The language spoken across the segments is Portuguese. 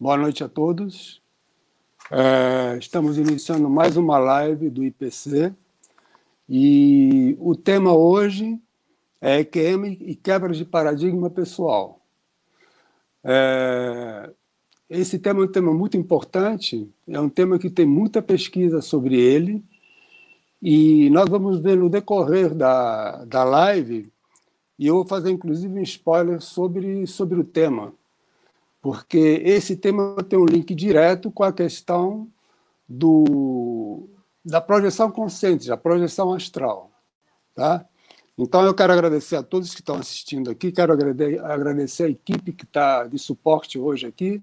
Boa noite a todos. É, estamos iniciando mais uma live do IPC e o tema hoje é EQM e quebra de paradigma pessoal. É, esse tema é um tema muito importante, é um tema que tem muita pesquisa sobre ele e nós vamos ver no decorrer da, da live e eu vou fazer inclusive um spoiler sobre, sobre o tema porque esse tema tem um link direto com a questão do, da projeção consciente, da projeção astral. Tá? Então, eu quero agradecer a todos que estão assistindo aqui, quero agradecer a equipe que está de suporte hoje aqui,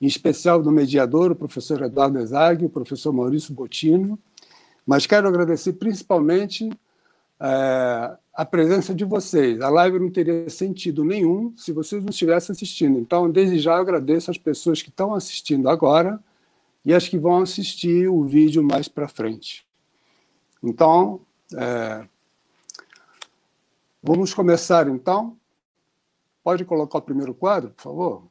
em especial do mediador, o professor Eduardo Ezag, o professor Maurício Botino, mas quero agradecer principalmente é, a presença de vocês. A live não teria sentido nenhum se vocês não estivessem assistindo. Então, desde já, eu agradeço as pessoas que estão assistindo agora e as que vão assistir o vídeo mais para frente. Então, é, vamos começar então. Pode colocar o primeiro quadro, por favor?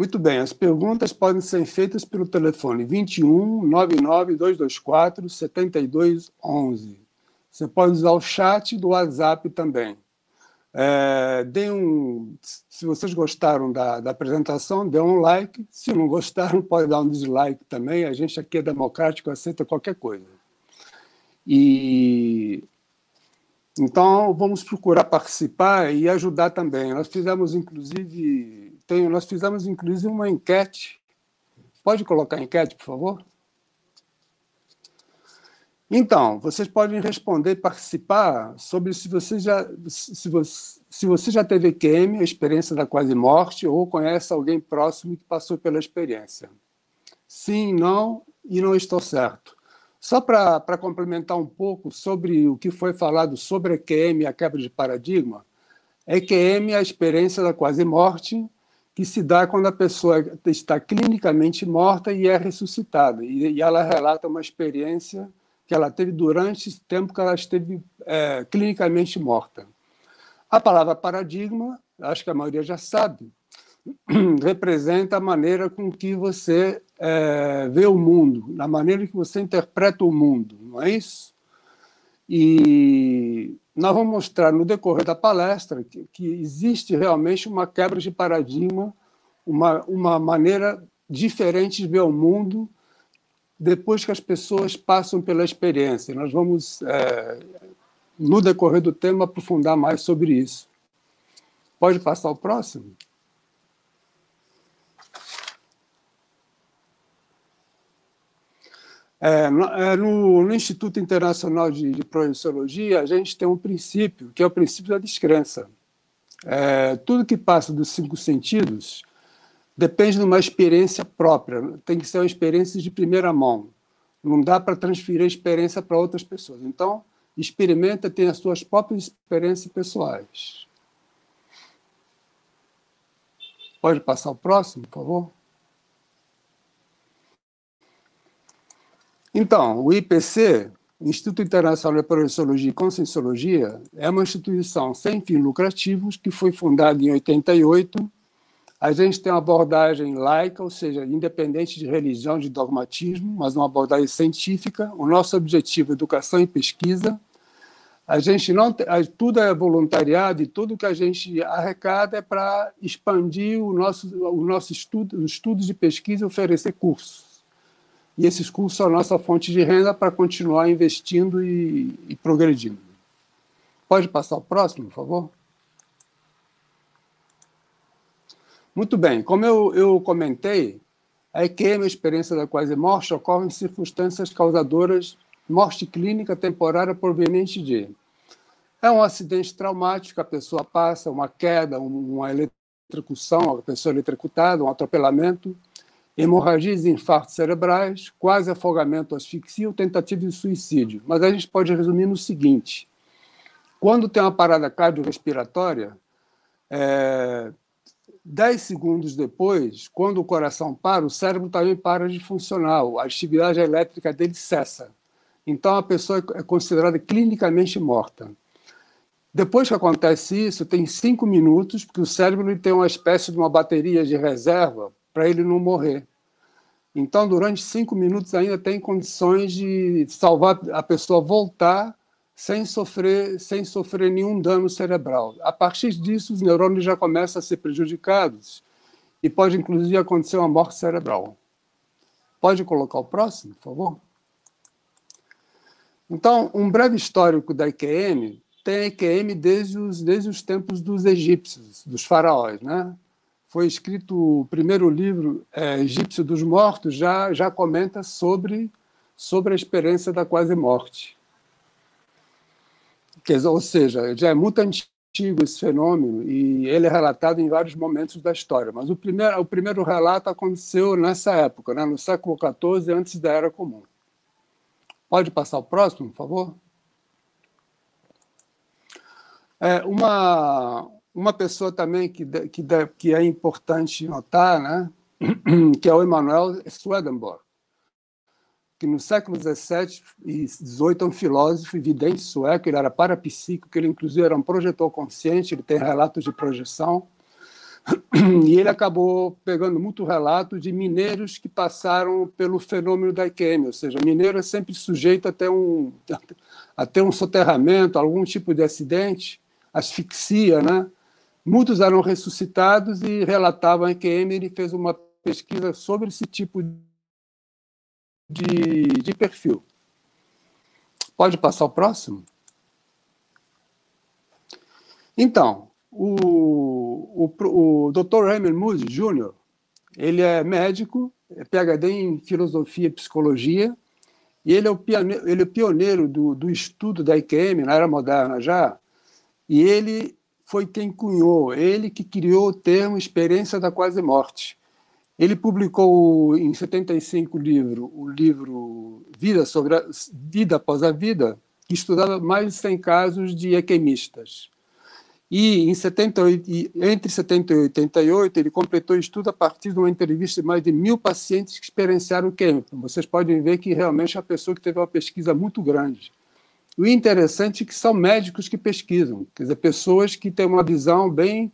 Muito bem, as perguntas podem ser feitas pelo telefone 21 99 224 7211. Você pode usar o chat do WhatsApp também. É, um, se vocês gostaram da, da, apresentação, dê um like. Se não gostaram, pode dar um dislike também. A gente aqui é democrático, aceita qualquer coisa. E então vamos procurar participar e ajudar também. Nós fizemos inclusive tenho, nós fizemos inclusive uma enquete. Pode colocar a enquete, por favor? Então, vocês podem responder, participar sobre se você já, se você, se você já teve QM, a experiência da quase morte, ou conhece alguém próximo que passou pela experiência. Sim, não e não estou certo. Só para complementar um pouco sobre o que foi falado sobre a QM e a quebra de paradigma, EQM é a experiência da quase morte que se dá quando a pessoa está clinicamente morta e é ressuscitada. E, ela relata uma experiência que ela teve durante esse tempo que ela esteve é, clinicamente morta. A palavra paradigma, acho que a maioria já sabe, representa a maneira com que você é, vê o mundo, na maneira que você interpreta o mundo, não é isso? E nós vamos mostrar no decorrer da palestra que, que existe realmente uma quebra de paradigma, uma, uma maneira diferente de ver o mundo depois que as pessoas passam pela experiência. Nós vamos, é, no decorrer do tema, aprofundar mais sobre isso. Pode passar o próximo? É, no, é, no, no, Instituto Internacional de, de Projeciologia, a gente tem um princípio, que é o princípio da descrença. É, tudo que passa dos cinco sentidos depende de uma experiência própria, tem que ser uma experiência de primeira mão. Não dá para transferir a experiência para outras pessoas. Então, experimenta ter as suas próprias experiências pessoais. Pode passar o próximo, por favor? Então, o IPC, Instituto Internacional de Projeciologia e Conscienciologia, é uma instituição sem fins lucrativos que foi fundada em 88. A gente tem uma abordagem laica, ou seja, independente de religião, de dogmatismo, mas uma abordagem científica. O nosso objetivo é educação e pesquisa. A gente não tudo é voluntariado e tudo que a gente arrecada é para expandir o nosso o nosso estudo, estudos de pesquisa e oferecer cursos. E esses cursos são a nossa fonte de renda para continuar investindo e, e progredindo. Pode passar o próximo, por favor? Muito bem, como eu, eu comentei, a EQM, a experiência da quase morte, ocorre em circunstâncias causadoras morte clínica temporária proveniente de é um acidente traumático, a pessoa passa, uma queda, uma eletrocução, a pessoa eletrocutada, um atropelamento, hemorragias e infartos cerebrais, quase afogamento, asfixia ou tentativa de suicídio. Mas a gente pode resumir no seguinte: quando tem uma parada cardiorrespiratória, é, 10 segundos depois, quando o coração para, o cérebro também para de funcionar, a atividade elétrica dele cessa. Então a pessoa é considerada clinicamente morta. Depois que acontece isso, tem cinco minutos, porque o cérebro tem uma espécie de uma bateria de reserva para ele não morrer. Então, durante cinco minutos ainda tem condições de salvar a pessoa voltar sem sofrer, sem sofrer nenhum dano cerebral. A partir disso, os neurônios já começam a ser prejudicados e pode, inclusive, acontecer uma morte cerebral. Pode colocar o próximo, por favor? Então, um breve histórico da IQM tem a IQM desde os, desde os tempos dos egípcios, dos faraós. Né? Foi escrito o primeiro livro, é, Egípcio dos Mortos, já, já comenta sobre, sobre a experiência da quase-morte. Ou seja, já é muito antigo esse fenômeno e ele é relatado em vários momentos da história. Mas o primeiro, o primeiro relato aconteceu nessa época, né, no século XIV, antes da Era Comum. Pode passar o próximo, por favor? É, uma, uma pessoa também que, que, que é importante notar, né, que é o Emanuel Swedenborg, que no século XVII e XVIII é um filósofo e vidente sueco, ele era parapsíquico, ele inclusive era um projetor consciente, ele tem relatos de projeção, e ele acabou pegando muito relato de mineiros que passaram pelo fenômeno da IQM, ou seja, mineiro é sempre sujeito a ter um, a ter um soterramento, algum tipo de acidente, asfixia, né? Muitos eram ressuscitados e relatavam IQM, ele fez uma pesquisa sobre esse tipo de, de perfil. Pode passar o próximo? Então, o, o, o Dr. Raymond Moody Jr., ele é médico, é PhD em filosofia e psicologia, e ele é o pioneiro, ele é pioneiro do, do estudo da IQM, na era moderna já, e ele foi quem cunhou, ele que criou o termo experiência da quase morte. Ele publicou em 75 o livro, o livro Vida sobre a, Vida após a Vida, que estudava mais de 100 casos de equemistas. E em 78, entre 70 e 88, ele completou o estudo a partir de uma entrevista de mais de mil pacientes que experienciaram o químico. Vocês podem ver que realmente é uma pessoa que teve uma pesquisa muito grande. O interessante é que são médicos que pesquisam, quer dizer, pessoas que têm uma visão bem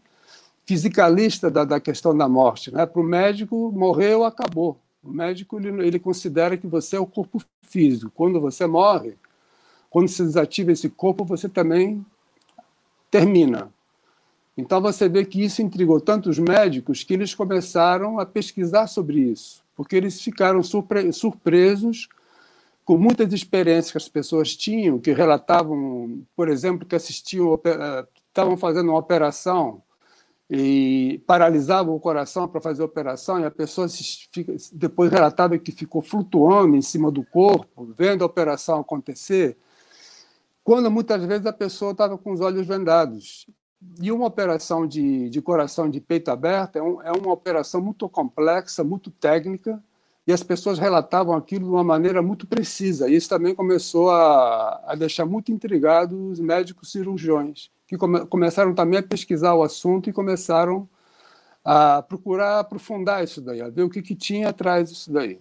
fisicalista da, da questão da morte. Né? Para o médico, morreu, acabou. O médico ele, ele considera que você é o corpo físico. Quando você morre, quando se desativa esse corpo, você também termina. Então você vê que isso intrigou tantos médicos que eles começaram a pesquisar sobre isso, porque eles ficaram surpre surpresos com muitas experiências que as pessoas tinham, que relatavam, por exemplo, que assistiam, eh, estavam fazendo uma operação e paralisavam o coração para fazer a operação, e a pessoa depois relatava que ficou flutuando em cima do corpo, vendo a operação acontecer, quando muitas vezes a pessoa estava com os olhos vendados. E uma operação de, de coração de peito aberto é, um, é uma operação muito complexa, muito técnica, e as pessoas relatavam aquilo de uma maneira muito precisa. E isso também começou a, a deixar muito intrigados os médicos cirurgiões, que come, começaram também a pesquisar o assunto e começaram a procurar aprofundar isso daí, a ver o que, que tinha atrás disso daí.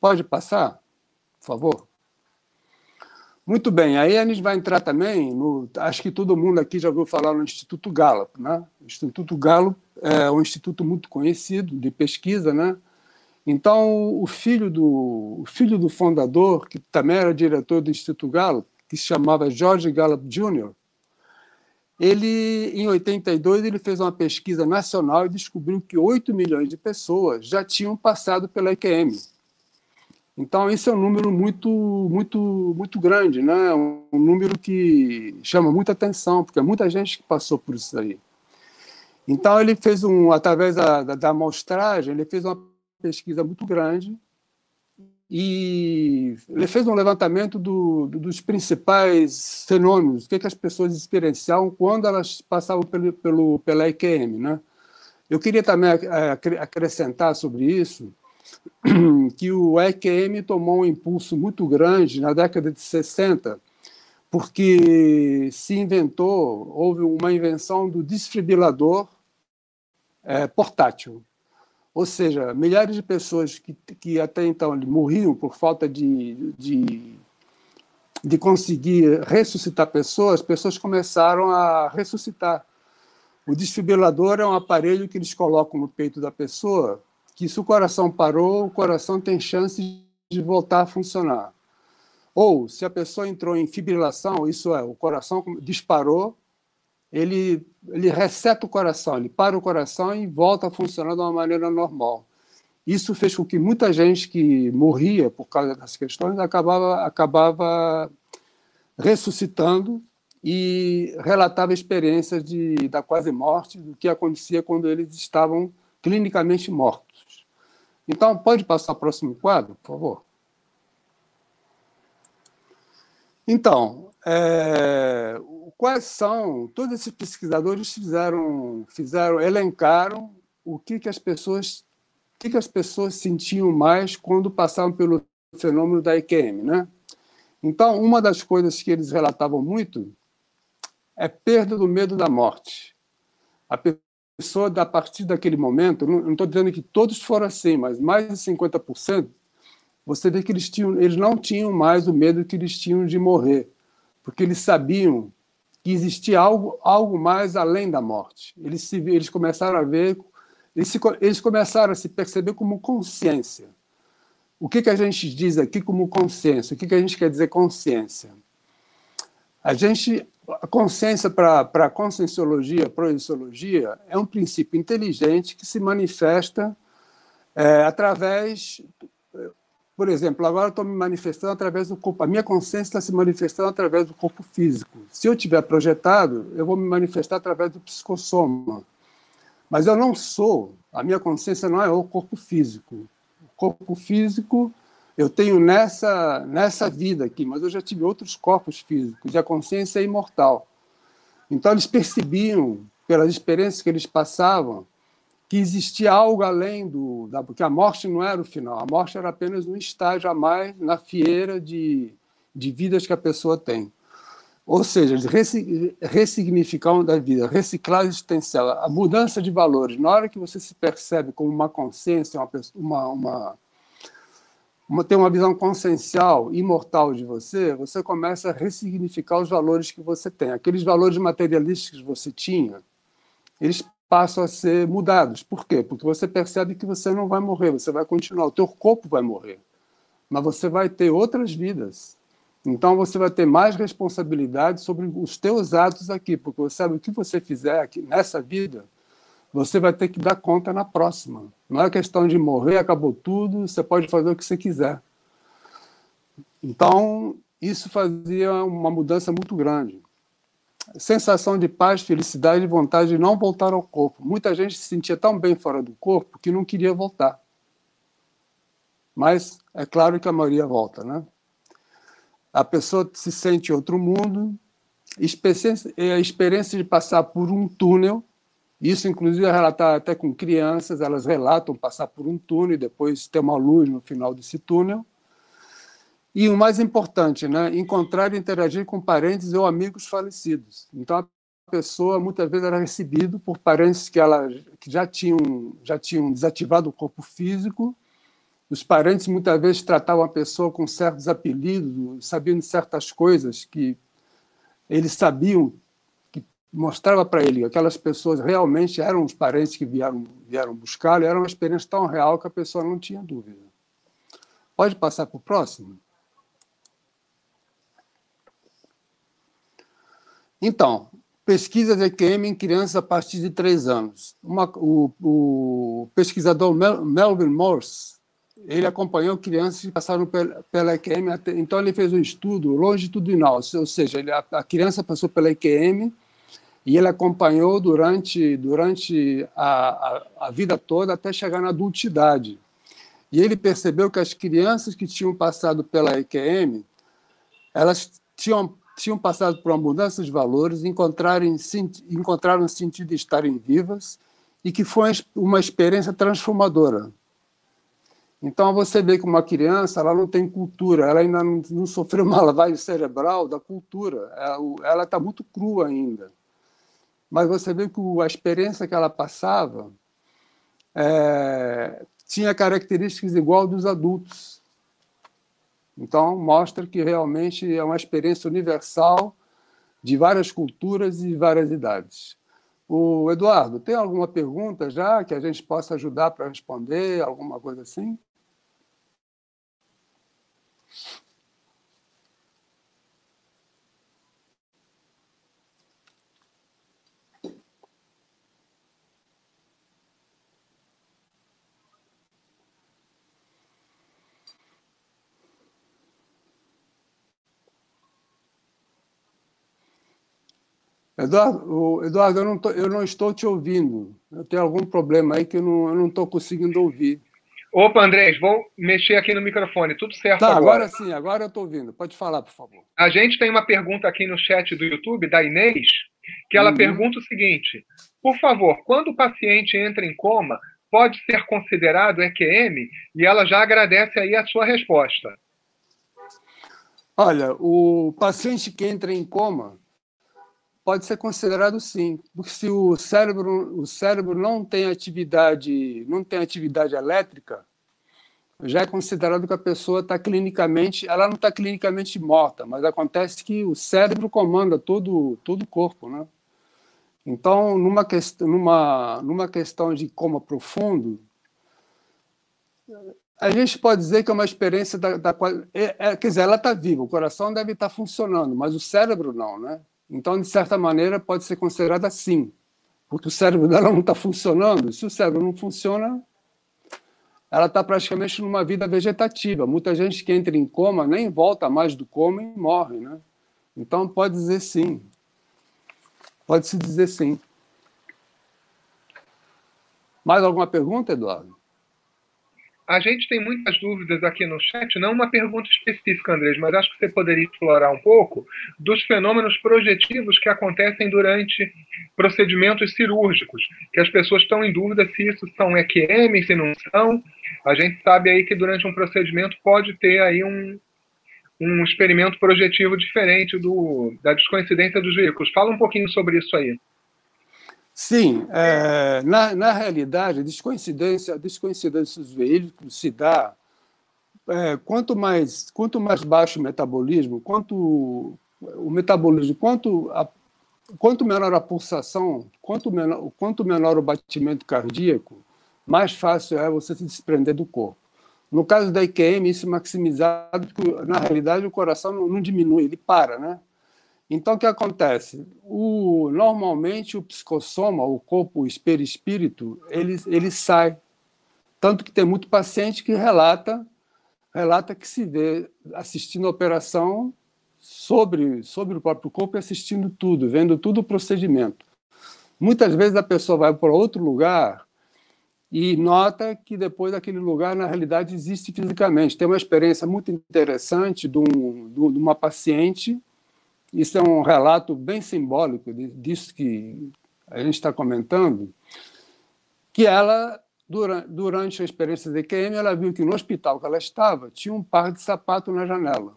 Pode passar, por favor? Muito bem, aí a gente vai entrar também no. Acho que todo mundo aqui já ouviu falar no Instituto Gallup. Né? O Instituto Gallup é um instituto muito conhecido de pesquisa, né? Então, o filho do, o filho do fundador, que também era diretor do Instituto Gallup, que se chamava George Gallup Jr., ele, em 82, ele fez uma pesquisa nacional e descobriu que 8 milhões de pessoas já tinham passado pela IQM. Então, isso é um número muito, muito, muito grande, né? um número que chama muita atenção, porque é muita gente que passou por isso aí. Então, ele fez um, através da, da, da amostragem, ele fez uma pesquisa muito grande e ele fez um levantamento do, do, dos principais fenômenos, o que, que as pessoas experienciavam quando elas passavam pelo, pelo, pela IQM. Né? Eu queria também é, acrescentar sobre isso que o EQM tomou um impulso muito grande na década de 60, porque se inventou, houve uma invenção do desfibrilador é, portátil. Ou seja, milhares de pessoas que, que até então morriam por falta de, de, de conseguir ressuscitar pessoas, as pessoas começaram a ressuscitar. O desfibrilador é um aparelho que eles colocam no peito da pessoa, que se o coração parou, o coração tem chance de voltar a funcionar. Ou, se a pessoa entrou em fibrilação, isso é, o coração disparou, ele, ele reseta o coração, ele para o coração e volta a funcionar de uma maneira normal. Isso fez com que muita gente que morria por causa dessas questões acabava, acabava ressuscitando e relatava experiências de, da quase morte, do que acontecia quando eles estavam clinicamente mortos. Então, pode passar o próximo quadro, por favor? Então, é, quais são? Todos esses pesquisadores fizeram, fizeram, elencaram o que, que as pessoas, o que, que as pessoas sentiam mais quando passavam pelo fenômeno da IQM, né? Então, uma das coisas que eles relatavam muito é perda do medo da morte. A pessoa, a partir daquele momento, não estou dizendo que todos foram assim, mas mais de 50%, você vê que eles, tinham, eles não tinham mais o medo que eles tinham de morrer, porque eles sabiam que existia algo, algo mais além da morte. Eles, se, eles começaram a ver, eles, se, eles começaram a se perceber como consciência. O que, que a gente diz aqui como consciência? O que, que a gente quer dizer consciência? A gente, a consciência para a conscienciologia, projeciologia, é um princípio inteligente que se manifesta é, através por exemplo, agora estou me manifestando através do corpo. A minha consciência está se manifestando através do corpo físico. Se eu tiver projetado, eu vou me manifestar através do psicossoma. Mas eu não sou. A minha consciência não é o corpo físico. O corpo físico eu tenho nessa nessa vida aqui, mas eu já tive outros corpos físicos. E a consciência é imortal. Então eles percebiam pelas experiências que eles passavam que existia algo além do. Da, porque a morte não era o final, a morte era apenas um estágio a mais na fieira de, de vidas que a pessoa tem. Ou seja, ressignificar da vida, reciclar existencial, a mudança de valores. Na hora que você se percebe como uma consciência, uma, uma, uma, uma tem uma visão consciencial, imortal de você, você começa a ressignificar os valores que você tem. Aqueles valores materialistas que você tinha, eles passam a ser mudados. Por quê? Porque você percebe que você não vai morrer, você vai continuar, o teu corpo vai morrer, mas você vai ter outras vidas. Então você vai ter mais responsabilidade sobre os teus atos aqui, porque você sabe o que você fizer aqui nessa vida, você vai ter que dar conta na próxima. Não é questão de morrer, acabou tudo, você pode fazer o que você quiser. Então, isso fazia uma mudança muito grande sensação de paz, felicidade e vontade de não voltar ao corpo. Muita gente se sentia tão bem fora do corpo que não queria voltar. Mas é claro que a maioria volta, né? A pessoa se sente outro mundo, a experiência de passar por um túnel, isso inclusive é relatado até com crianças, elas relatam passar por um túnel e depois ter uma luz no final desse túnel. E o mais importante, né, encontrar e interagir com parentes ou amigos falecidos. Então, a pessoa muitas vezes era recebida por parentes que, ela, que já, tinham, já tinham desativado o corpo físico. Os parentes muitas vezes tratavam a pessoa com certos apelidos, sabiam de certas coisas que eles sabiam, que mostrava para ele que aquelas pessoas realmente eram os parentes que vieram, vieram buscá-lo, era uma experiência tão real que a pessoa não tinha dúvida. Pode passar para o próximo? Então, pesquisas EQM em crianças a partir de três anos. Uma, o, o, pesquisador Mel, Melvin Morse, ele acompanhou crianças que passaram pela, EQM, então ele fez um estudo longitudinal, ou seja, ele, a, a, criança passou pela EQM e ele acompanhou durante, durante a, a, a vida toda até chegar na adultidade. E ele percebeu que as crianças que tinham passado pela EQM, elas tinham tinham passado por uma mudança de valores, encontraram, encontraram sentido de estarem vivas e que foi uma experiência transformadora. Então, você vê que uma criança ela não tem cultura, ela ainda não, não sofreu uma lavagem cerebral da cultura, ela está muito crua ainda. Mas você vê que a experiência que ela passava é, tinha características igual dos adultos. Então, mostra que realmente é uma experiência universal de várias culturas e várias idades. O Eduardo, tem alguma pergunta já que a gente possa ajudar para responder, alguma coisa assim? Eduardo, Eduardo eu, não tô, eu não estou te ouvindo. Eu tenho algum problema aí que eu não estou conseguindo ouvir. Opa, Andrés, vou mexer aqui no microfone. Tudo certo tá, agora? agora sim, agora eu estou ouvindo. Pode falar, por favor. A gente tem uma pergunta aqui no chat do YouTube, da Inês, que ela uhum. pergunta o seguinte: Por favor, quando o paciente entra em coma, pode ser considerado EQM? E ela já agradece aí a sua resposta. Olha, o paciente que entra em coma, pode ser considerado sim, porque se o cérebro, o cérebro não tem atividade, não tem atividade elétrica, já é considerado que a pessoa está clinicamente, ela não está clinicamente morta, mas acontece que o cérebro comanda todo todo o corpo, né? Então, numa numa numa questão de coma profundo, a gente pode dizer que é uma experiência da, da é, é, quer dizer, ela está viva, o coração deve estar tá funcionando, mas o cérebro não, né? Então, de certa maneira, pode ser considerada assim, porque o cérebro dela não está funcionando. Se o cérebro não funciona, ela está praticamente numa vida vegetativa. Muita gente que entra em coma nem volta mais do coma e morre, né? Então, pode dizer sim. Pode-se dizer sim. Mais alguma pergunta, Eduardo? A gente tem muitas dúvidas aqui no chat, não uma pergunta específica, Andrés, mas acho que você poderia explorar um pouco dos fenômenos projetivos que acontecem durante procedimentos cirúrgicos, que as pessoas estão em dúvida se isso são EQM, se não são. A gente sabe aí que durante um procedimento pode ter aí um, um experimento projetivo diferente do, da descoincidência dos veículos. Fala um pouquinho sobre isso aí. Sim, é, na, na realidade, a descoincidência, a descoincidência dos veículos se dá é, quanto mais quanto mais baixo o metabolismo, quanto o metabolismo, quanto a, quanto menor a pulsação, quanto menor, quanto menor o batimento cardíaco, mais fácil é você se desprender do corpo. No caso da IQM, isso é maximizado, na realidade o coração não, não diminui, ele para, né? Então, o que acontece? O, normalmente, o psicossoma, o corpo, o espírito, ele, ele sai. Tanto que tem muito paciente que relata relata que se vê assistindo a operação sobre, sobre o próprio corpo e assistindo tudo, vendo tudo o procedimento. Muitas vezes a pessoa vai para outro lugar e nota que depois aquele lugar, na realidade, existe fisicamente. Tem uma experiência muito interessante de, um, de uma paciente isso é um relato bem simbólico disso que a gente está comentando, que ela, durante a experiência de QM, ela viu que no hospital que ela estava tinha um par de sapato na janela.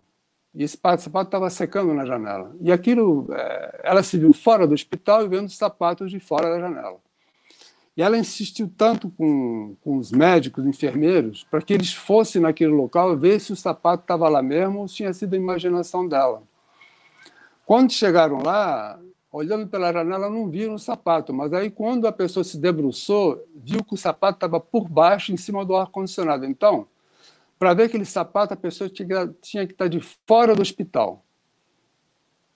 E esse par de sapato estava secando na janela. E aquilo, é, ela se viu fora do hospital e vendo os sapatos de fora da janela. E ela insistiu tanto com, com os médicos, enfermeiros, para que eles fossem naquele local ver se o sapato estava lá mesmo ou se tinha sido a imaginação dela. Quando chegaram lá, olhando pela janela, não viram o sapato, mas aí quando a pessoa se debruçou, viu que o sapato estava por baixo, em cima do ar-condicionado. Então, para ver aquele sapato, a pessoa tinha, tinha que estar de fora do hospital.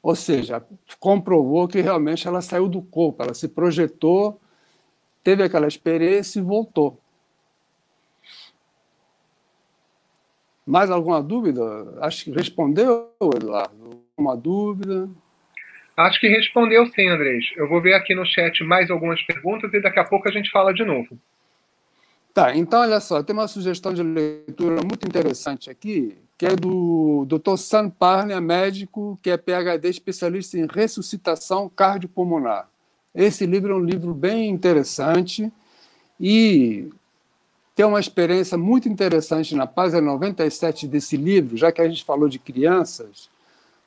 Ou seja, comprovou que realmente ela saiu do corpo, ela se projetou, teve aquela experiência e voltou. Mais alguma dúvida? Acho que respondeu, Eduardo uma dúvida? Acho que respondeu sim, Andrés. Eu vou ver aqui no chat mais algumas perguntas e daqui a pouco a gente fala de novo. Tá, então olha só, tem uma sugestão de leitura muito interessante aqui, que é do Dr. Sam Parnia, médico, que é PhD especialista em ressuscitação cardiopulmonar. Esse livro é um livro bem interessante e tem uma experiência muito interessante na página 97 desse livro, já que a gente falou de crianças,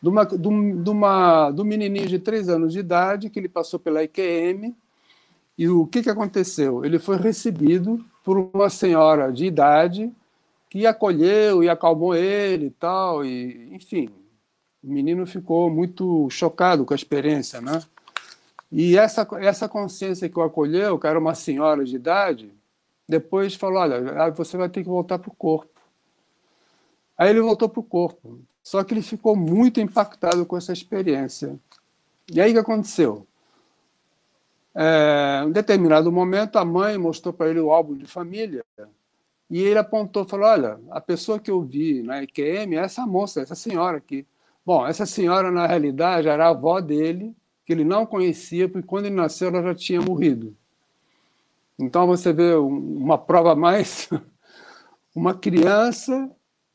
de uma, de, uma, de um menininho de três anos de idade que ele passou pela IQM e o que, que aconteceu? Ele foi recebido por uma senhora de idade que acolheu e acalmou ele e tal, e enfim, o menino ficou muito chocado com a experiência, né? E essa, essa consciência que o acolheu, que era uma senhora de idade, depois falou: olha, você vai ter que voltar para o corpo. Aí ele voltou para o corpo. Só que ele ficou muito impactado com essa experiência. E aí o que aconteceu? É, em determinado momento, a mãe mostrou para ele o álbum de família e ele apontou, falou: Olha, a pessoa que eu vi na EQM é essa moça, essa senhora aqui. Bom, essa senhora, na realidade, era a avó dele, que ele não conhecia, porque quando ele nasceu ela já tinha morrido. Então você vê uma prova mais: uma criança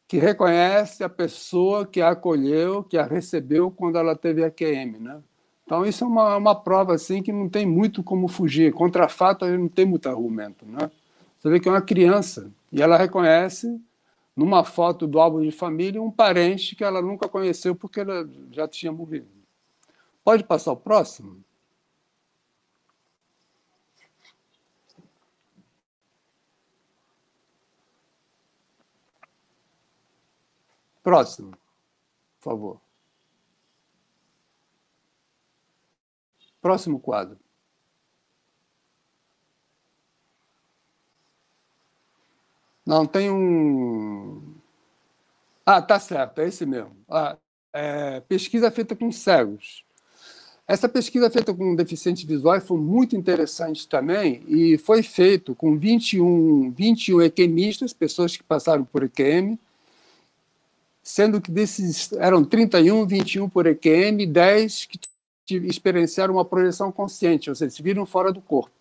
que reconhece a pessoa que a acolheu, que a recebeu quando ela teve a QM, né? Então isso é uma, uma prova assim que não tem muito como fugir. Contra fato, não tem muito argumento, né? Você vê que é uma criança e ela reconhece numa foto do álbum de família um parente que ela nunca conheceu porque ela já tinha morrido. Pode passar o próximo? Próximo, por favor. Próximo quadro. Não, tem um. Ah, tá certo, é esse mesmo. Ah, é, pesquisa feita com cegos. Essa pesquisa feita com deficientes visuais foi muito interessante também e foi feito com 21, 21 equemistas, pessoas que passaram por EQM, sendo que desses eram 31, 21 por EQM, 10 que experienciaram uma projeção consciente, ou seja, se viram fora do corpo.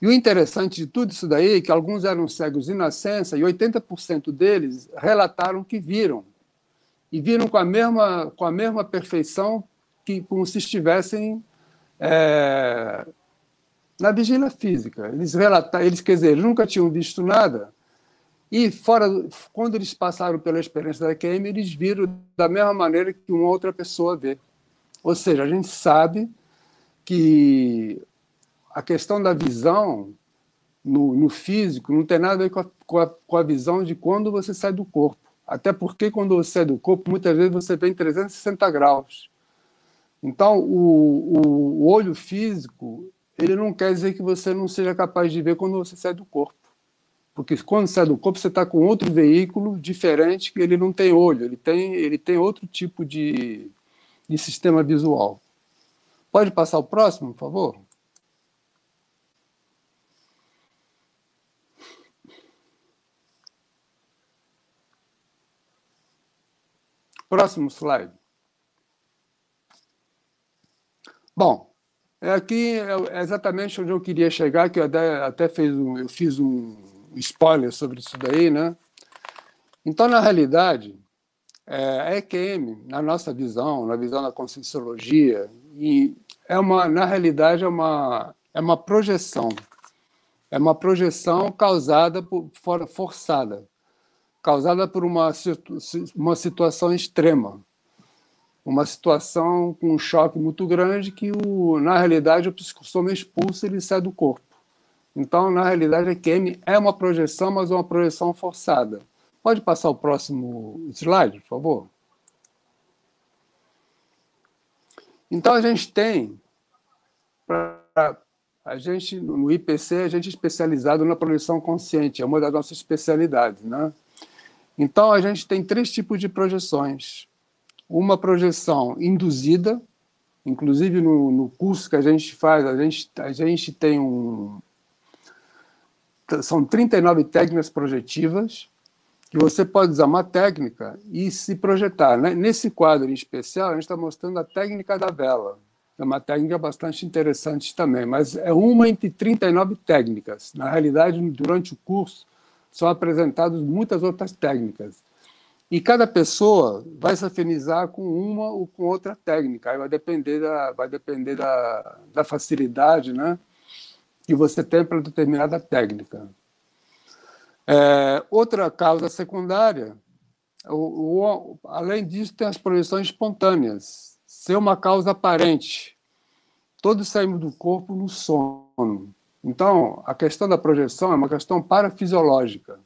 E o interessante de tudo isso daí é que alguns eram cegos de nascença e 80% deles relataram que viram. E viram com a mesma, com a mesma perfeição que como se estivessem é, na vigília física. Eles relataram, eles, quer dizer, eles nunca tinham visto nada, e fora, quando eles passaram pela experiência da QM, eles viram da mesma maneira que uma outra pessoa vê. Ou seja, a gente sabe que a questão da visão no, no físico não tem nada a ver com a, com, a, com a, visão de quando você sai do corpo. Até porque quando você sai do corpo, muitas vezes você vê em 360 graus. Então, o, o, o olho físico, ele não quer dizer que você não seja capaz de ver quando você sai do corpo. Porque quando sai do corpo, você está com outro veículo diferente, que ele não tem olho, ele tem, ele tem outro tipo de, de sistema visual. Pode passar o próximo, por favor? Próximo slide. Bom, é aqui é exatamente onde eu queria chegar, que eu até, até fez um, eu fiz um, spoiler sobre isso daí, né? Então, na realidade, é, a EQM, na nossa visão, na visão da conscienciologia, e é uma, na realidade, é uma, é uma projeção. É uma projeção causada por, forçada, causada por uma, uma situação extrema, uma situação com um choque muito grande que, o, na realidade, o psicossoma expulsa ele sai do corpo. Então, na realidade, a QM é uma projeção, mas uma projeção forçada. Pode passar o próximo slide, por favor? Então, a gente tem, pra, a gente, no IPC, a gente é especializado na projeção consciente, é uma das nossas especialidades. Né? Então, a gente tem três tipos de projeções. Uma projeção induzida, inclusive no, no curso que a gente faz, a gente, a gente tem um, são 39 técnicas projetivas que você pode usar uma técnica e se projetar. Né? Nesse quadro em especial, a gente está mostrando a técnica da vela. É uma técnica bastante interessante também, mas é uma entre 39 técnicas. Na realidade, durante o curso, são apresentadas muitas outras técnicas. E cada pessoa vai se afinizar com uma ou com outra técnica. Aí vai depender da, vai depender da, da facilidade, né? Que você tem para determinada técnica. É, outra causa secundária, o, o, além disso, tem as projeções espontâneas. Ser uma causa aparente. Todos saímos do corpo no sono. Então, a questão da projeção é uma questão parafisiológica.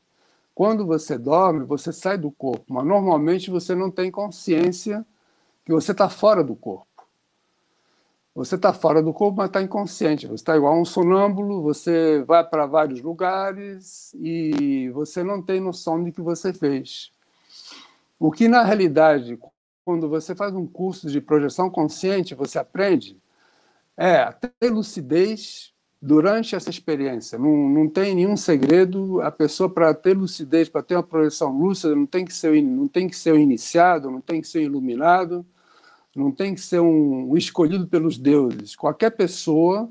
quando você dorme, você sai do corpo, mas normalmente você não tem consciência que você está fora do corpo. Você está fora do corpo, mas está inconsciente. Você está igual a um sonâmbulo, você vai para vários lugares e você não tem noção de que você fez. O que, na realidade, quando você faz um curso de projeção consciente, você aprende é ter lucidez durante essa experiência. Não, não tem nenhum segredo. A pessoa, para ter lucidez, para ter uma projeção lúcida, não tem que ser, não tem que ser iniciado, não tem que ser iluminado não tem que ser um, escolhido pelos deuses. Qualquer pessoa,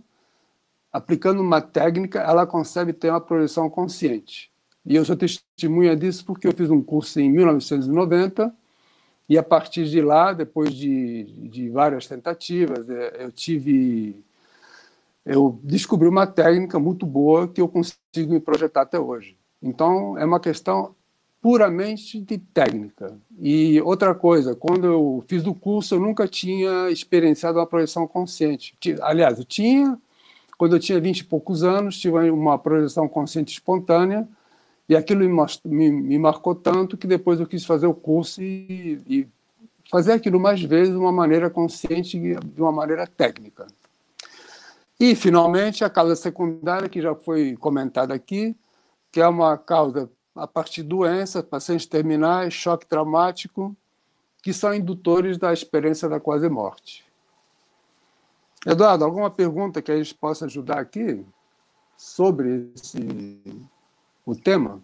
aplicando uma técnica, ela consegue ter uma projeção consciente. E eu sou testemunha disso porque eu fiz um curso em 1990 e a partir de lá, depois de, de várias tentativas, é, eu tive, eu descobri uma técnica muito boa que eu consigo me projetar até hoje. Então é uma questão puramente de técnica. E outra coisa, quando eu fiz o curso, eu nunca tinha experienciado uma projeção consciente. Aliás, eu tinha, quando eu tinha 20 e poucos anos, tive uma projeção consciente espontânea, e aquilo me, me, me marcou tanto que depois eu quis fazer o curso e, e fazer aquilo mais vezes de uma maneira consciente, de uma maneira técnica. E, finalmente, a causa secundária, que já foi comentada aqui, que é uma causa a partir de doenças, pacientes terminais, choque traumático, que são indutores da experiência da quase morte. Eduardo, alguma pergunta que a gente possa ajudar aqui sobre esse, o tema?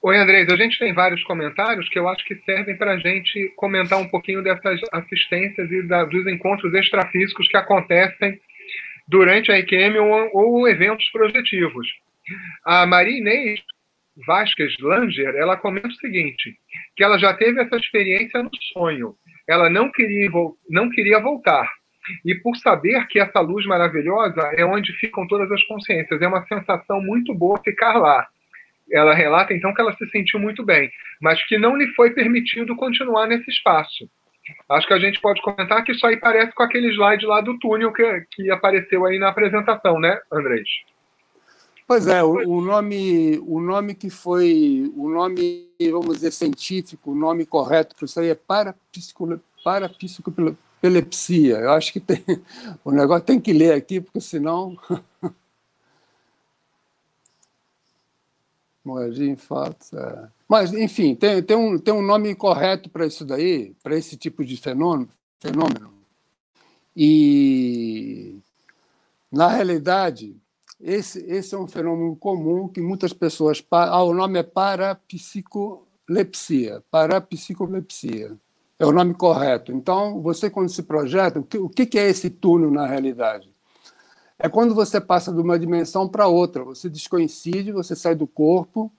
Oi, Andrés. A gente tem vários comentários que eu acho que servem para a gente comentar um pouquinho dessas assistências e da, dos encontros extrafísicos que acontecem durante a IQM ou, ou eventos projetivos. A Maria Inês Vasquez Langer, ela comenta o seguinte, que ela já teve essa experiência no sonho. Ela não queria, não queria voltar. E por saber que essa luz maravilhosa é onde ficam todas as consciências, é uma sensação muito boa ficar lá. Ela relata então que ela se sentiu muito bem, mas que não lhe foi permitido continuar nesse espaço. Acho que a gente pode comentar que isso aí parece com aquele slide lá do túnel que, que apareceu aí na apresentação, né, Andrés? Pois é, o, o, nome, o nome que foi, o nome, vamos dizer, científico, o nome correto para isso aí é parapsicopelepsia. Eu acho que tem, o negócio tem que ler aqui, porque senão. Moedinha, fatos. É. Mas, enfim, tem, tem, um, tem um nome correto para isso daí, para esse tipo de fenômeno. fenômeno. E, na realidade, esse, esse é um fenômeno comum que muitas pessoas. Ah, o nome é parapsicolepsia. Parapsicolepsia. É o nome correto. Então, você, quando se projeta, o que, o que é esse túnel na realidade? É quando você passa de uma dimensão para outra. Você descoincide, você sai do corpo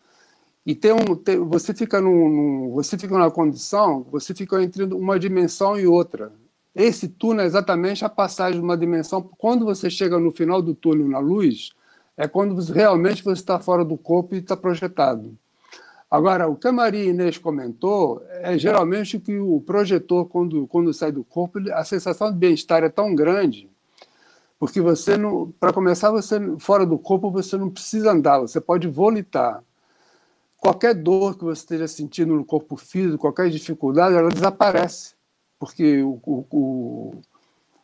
e tem um, tem, você fica num, num, você fica numa condição, você fica entre uma dimensão e outra. Esse túnel é exatamente a passagem de uma dimensão. Quando você chega no final do túnel na luz, é quando você, realmente você está fora do corpo e está projetado. Agora, o que a Maria Inês comentou é geralmente que o projetor, quando, quando sai do corpo, a sensação de bem-estar é tão grande, porque você não, para começar, você fora do corpo você não precisa andar, você pode volitar. Qualquer dor que você esteja sentindo no corpo físico, qualquer dificuldade, ela desaparece porque o, o, o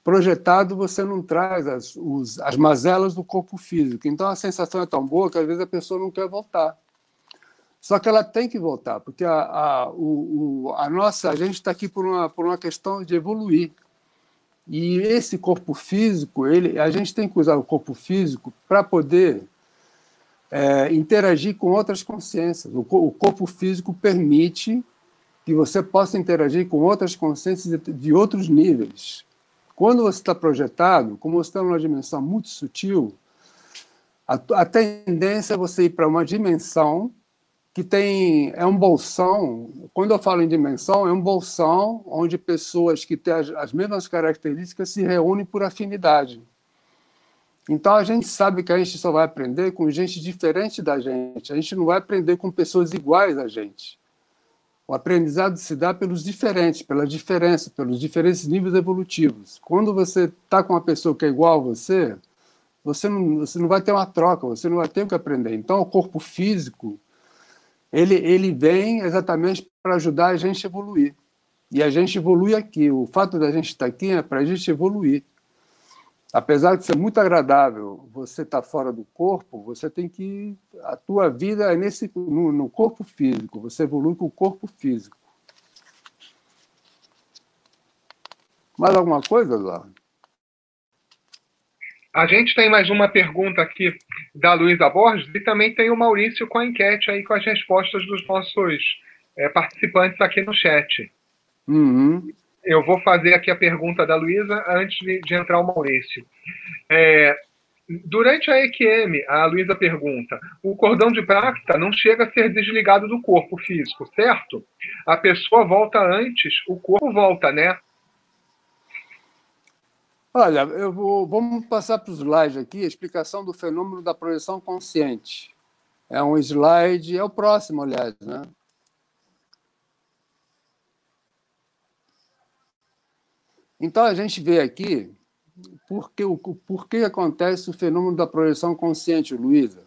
projetado você não traz as, os, as mazelas do corpo físico. Então a sensação é tão boa que às vezes a pessoa não quer voltar. Só que ela tem que voltar, porque a, a, o, a nossa, a gente está aqui por uma, por uma questão de evoluir. E esse corpo físico, ele, a gente tem que usar o corpo físico para poder é, interagir com outras consciências. O, o corpo físico permite que você possa interagir com outras consciências de outros níveis. Quando você está projetado, como você está numa dimensão muito sutil, a, a tendência é você ir para uma dimensão que tem é um bolsão. Quando eu falo em dimensão, é um bolsão onde pessoas que têm as, as mesmas características se reúnem por afinidade. Então a gente sabe que a gente só vai aprender com gente diferente da gente. A gente não vai aprender com pessoas iguais a gente. O aprendizado se dá pelos diferentes, pela diferença, pelos diferentes níveis evolutivos. Quando você está com uma pessoa que é igual a você, você não, você não vai ter uma troca, você não vai ter o que aprender. Então, o corpo físico, ele, ele vem exatamente para ajudar a gente a evoluir. E a gente evolui aqui. O fato da gente estar aqui é para a gente evoluir. Apesar de ser muito agradável você estar fora do corpo, você tem que. A tua vida é nesse, no, no corpo físico. Você evolui com o corpo físico. Mais alguma coisa, Eduardo? A gente tem mais uma pergunta aqui da Luísa Borges e também tem o Maurício com a enquete aí com as respostas dos nossos é, participantes aqui no chat. Uhum. Eu vou fazer aqui a pergunta da Luísa antes de, de, entrar o Maurício. É, durante a EQM, a Luísa pergunta: o cordão de prata não chega a ser desligado do corpo físico, certo? A pessoa volta antes, o corpo volta, né? Olha, eu vou, vamos passar para o slide aqui, a explicação do fenômeno da projeção consciente. É um slide, é o próximo, aliás, né? Então a gente vê aqui por que, por que acontece o fenômeno da projeção consciente, Luísa.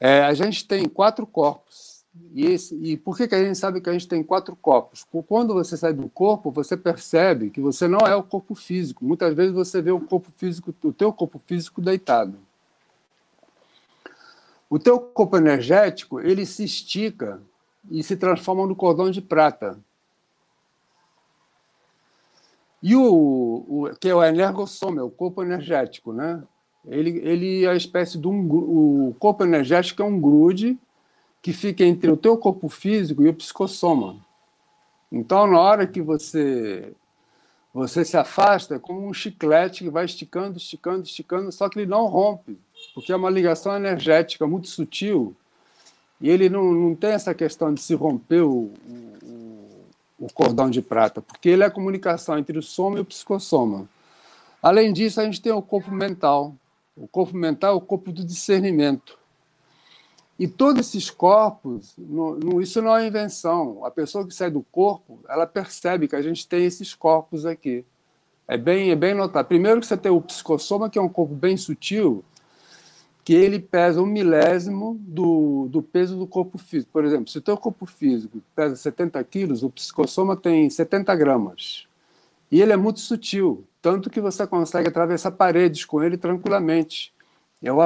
É, a gente tem quatro corpos e, esse, e por que, que a gente sabe que a gente tem quatro corpos? Quando você sai do corpo, você percebe que você não é o corpo físico. Muitas vezes você vê o corpo físico, o teu corpo físico deitado. O teu corpo energético ele se estica e se transforma no cordão de prata. E o, o que é o energossoma, é o corpo energético, né? Ele, ele é a espécie de um o corpo energético é um grude que fica entre o teu corpo físico e o psicossoma. Então, na hora que você você se afasta, é como um chiclete que vai esticando, esticando, esticando, só que ele não rompe, porque é uma ligação energética muito sutil e ele não, não tem essa questão de se romper o, o, o cordão de prata, porque ele é a comunicação entre o soma e o psicossoma. Além disso, a gente tem o corpo mental. O corpo mental é o corpo do discernimento. E todos esses corpos, no, no, isso não é invenção. A pessoa que sai do corpo, ela percebe que a gente tem esses corpos aqui. É bem, é bem notado. Primeiro que você tem o psicossoma, que é um corpo bem sutil, que ele pesa um milésimo do, do peso do corpo físico. Por exemplo, se o teu corpo físico pesa 70 quilos, o psicossoma tem 70 gramas. E ele é muito sutil, tanto que você consegue atravessar paredes com ele tranquilamente. Eu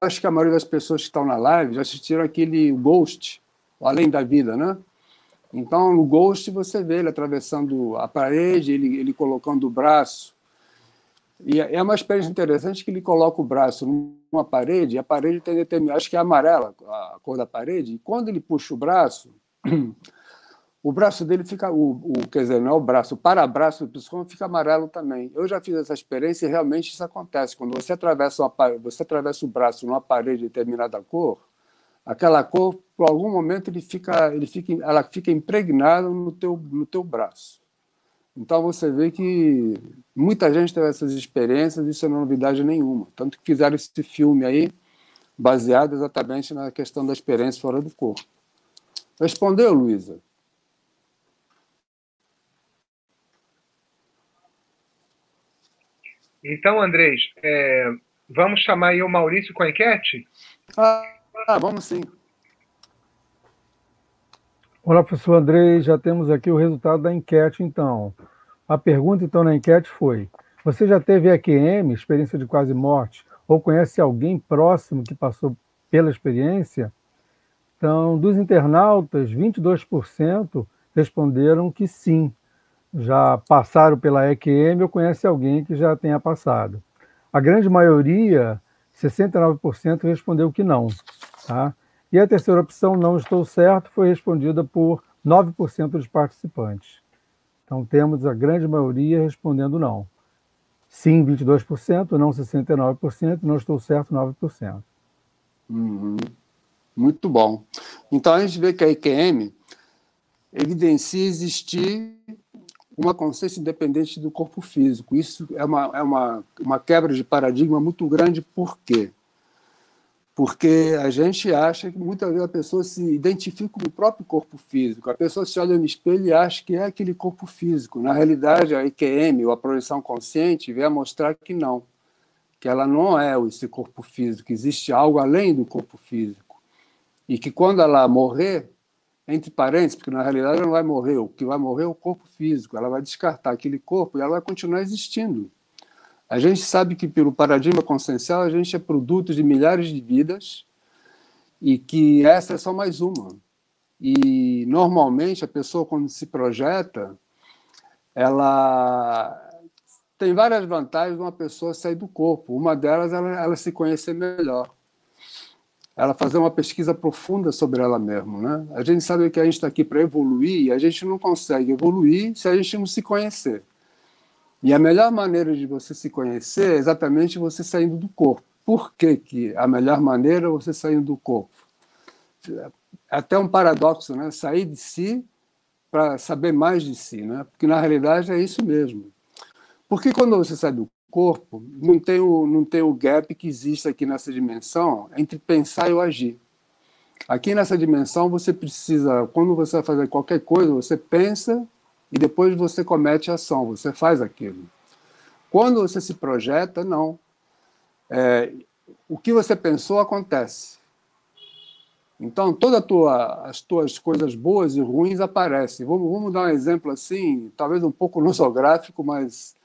acho que a maioria das pessoas que estão na live já assistiram aquele Ghost, Além da Vida, né? Então, no Ghost, você vê ele atravessando a parede, ele, ele colocando o braço. E é, é uma experiência interessante que ele coloca o braço numa parede, a parede tem determinado, acho que é amarela a cor da parede, e quando ele puxa o braço, o braço dele fica, o, o, quer dizer, não é o braço, o para-braço do psicólogo fica amarelo também. Eu já fiz essa experiência e realmente isso acontece. Quando você atravessa, uma, você atravessa o braço numa parede de determinada cor, aquela cor, por algum momento, ele fica, ele fica, ela fica impregnada no teu, no teu braço. Então você vê que muita gente teve essas experiências, isso não é novidade nenhuma. Tanto que fizeram esse filme aí, baseado exatamente na questão da experiência fora do corpo. Respondeu, Luísa? Então, Andrés, é, vamos chamar aí o Maurício com a enquete? Ah, ah, vamos sim. Olá, professor Andrés, já temos aqui o resultado da enquete, então. A pergunta, então, na enquete foi: Você já teve EQM, experiência de quase morte, ou conhece alguém próximo que passou pela experiência? Então, dos internautas, 22% responderam que sim, já passaram pela EQM ou conhece alguém que já tenha passado. A grande maioria, 69%, respondeu que não. Tá? E a terceira opção, não estou certo, foi respondida por 9% dos participantes. Então temos a grande maioria respondendo não. Sim, 22%, não 69%, não estou certo, 9%. Uhum. Muito bom. Então a gente vê que a EQM evidencia existir uma consciência independente do corpo físico. Isso é uma, é uma, uma quebra de paradigma muito grande, por quê? Porque a gente acha que muitas vezes a pessoa se identifica com o próprio corpo físico. A pessoa se olha no espelho e acha que é aquele corpo físico. Na realidade, a IQM, ou a projeção consciente, vem a mostrar que não, que ela não é esse corpo físico, existe algo além do corpo físico. E que quando ela morrer, entre parênteses, porque na realidade ela não vai morrer, o que vai morrer é o corpo físico, ela vai descartar aquele corpo e ela vai continuar existindo. A gente sabe que, pelo paradigma consciencial, a gente é produto de milhares de vidas e que essa é só mais uma. E, normalmente, a pessoa, quando se projeta, ela tem várias vantagens de uma pessoa sair do corpo. Uma delas é ela, ela se conhecer melhor ela fazer uma pesquisa profunda sobre ela mesma. Né? A gente sabe que a gente está aqui para evoluir e a gente não consegue evoluir se a gente não se conhecer. E a melhor maneira de você se conhecer é exatamente você saindo do corpo. Por que, que a melhor maneira é você saindo do corpo? Até um paradoxo, né? Sair de si para saber mais de si, né? Porque na realidade é isso mesmo. Porque quando você sai do corpo, não tem o, não tem o gap que existe aqui nessa dimensão entre pensar e o agir. Aqui nessa dimensão, você precisa, quando você vai fazer qualquer coisa, você pensa e depois você comete a ação, você faz aquilo. Quando você se projeta, não. É, o que você pensou acontece. Então, todas tua, as tuas coisas boas e ruins aparecem. Vamos, vamos dar um exemplo assim, talvez um pouco nosográfico, mas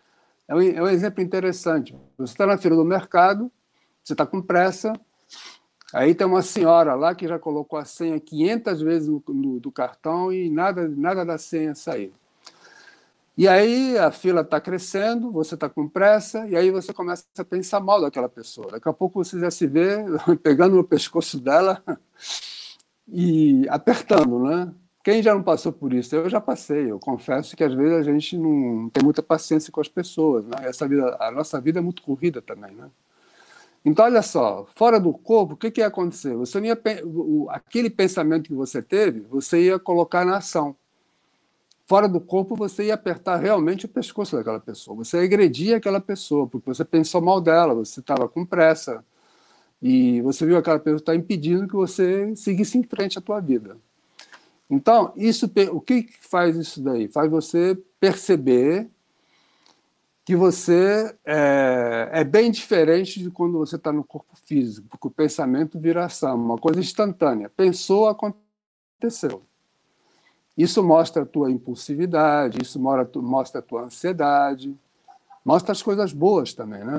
é um, é um exemplo interessante. Você está na fila do mercado, você está com pressa, aí tem uma senhora lá que já colocou a senha 500 vezes no, no do cartão e nada, nada da senha sair. E aí a fila está crescendo, você está com pressa, e aí você começa a pensar mal daquela pessoa. Daqui a pouco você já se vê pegando no pescoço dela e apertando, né? Quem já não passou por isso? Eu já passei. Eu confesso que às vezes a gente não tem muita paciência com as pessoas. Né? Essa vida, a nossa vida é muito corrida também, né? Então, olha só, fora do corpo, o que, que ia acontecer? Você ia, aquele pensamento que você teve, você ia colocar na ação. Fora do corpo, você ia apertar realmente o pescoço daquela pessoa. Você ia agredir aquela pessoa, porque você pensou mal dela, você estava com pressa. E você viu aquela pessoa estar tá impedindo que você seguisse em frente à tua vida. Então, isso, o que faz isso daí? Faz você perceber que você é, é bem diferente de quando você está no corpo físico, porque o pensamento vira ação, uma coisa instantânea. Pensou, aconteceu. Isso mostra a tua impulsividade, isso mostra a tua ansiedade, mostra as coisas boas também, né?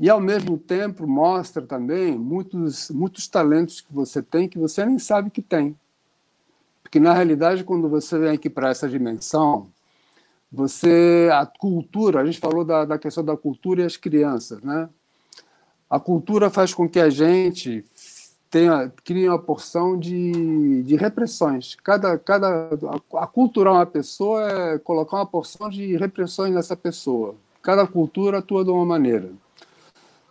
E, ao mesmo tempo, mostra também muitos, muitos talentos que você tem que você nem sabe que tem. Porque, na realidade, quando você vem aqui para essa dimensão, você. A cultura, a gente falou da, da questão da cultura e as crianças, né? A cultura faz com que a gente tenha, crie uma porção de, de repressões. Cada, cada, a, a culturar uma pessoa é colocar uma porção de repressões nessa pessoa. Cada cultura atua de uma maneira.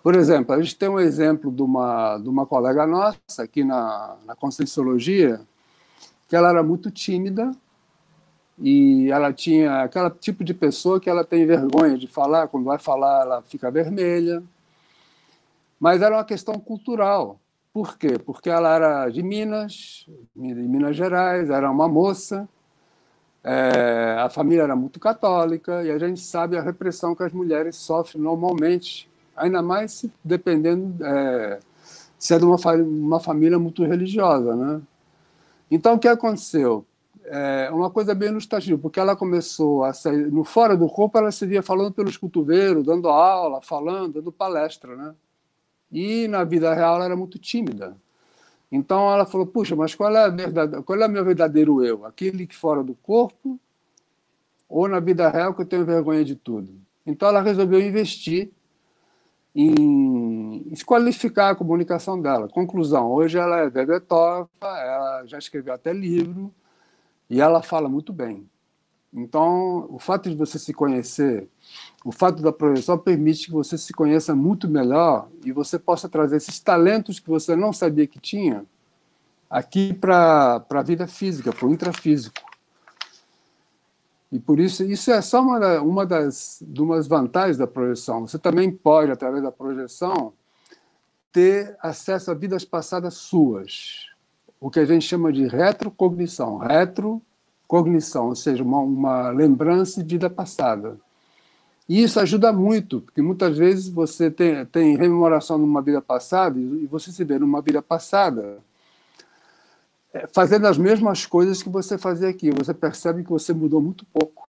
Por exemplo, a gente tem um exemplo de uma, de uma colega nossa aqui na, na Conscienciologia, que ela era muito tímida e ela tinha aquele tipo de pessoa que ela tem vergonha de falar, quando vai falar ela fica vermelha. Mas era uma questão cultural. Por quê? Porque ela era de Minas, de Minas Gerais, era uma moça, é, a família era muito católica e a gente sabe a repressão que as mulheres sofrem normalmente, ainda mais se, dependendo é, se é de uma, uma família muito religiosa, né? Então, o que aconteceu? É uma coisa bem ilustrativa, porque ela começou a sair, no fora do corpo, ela se via falando pelos cotovelos, dando aula, falando, dando palestra, né? E na vida real ela era muito tímida. Então ela falou: puxa, mas qual é, verdade, qual é o meu verdadeiro eu? Aquele que fora do corpo ou na vida real que eu tenho vergonha de tudo? Então ela resolveu investir em desqualificar a comunicação dela. Conclusão, hoje ela é vebetógrafa, ela já escreveu até livro e ela fala muito bem. Então, o fato de você se conhecer, o fato da projeção permite que você se conheça muito melhor e você possa trazer esses talentos que você não sabia que tinha aqui para a vida física, para o intrafísico. E por isso, isso é só uma, uma das umas vantagens da projeção. Você também pode, através da projeção, ter acesso a vidas passadas suas, o que a gente chama de retrocognição. Retrocognição, ou seja, uma, uma lembrança de vida passada. E isso ajuda muito, porque muitas vezes você tem, tem rememoração uma vida passada e você se vê numa vida passada é, fazendo as mesmas coisas que você fazia aqui. Você percebe que você mudou muito pouco.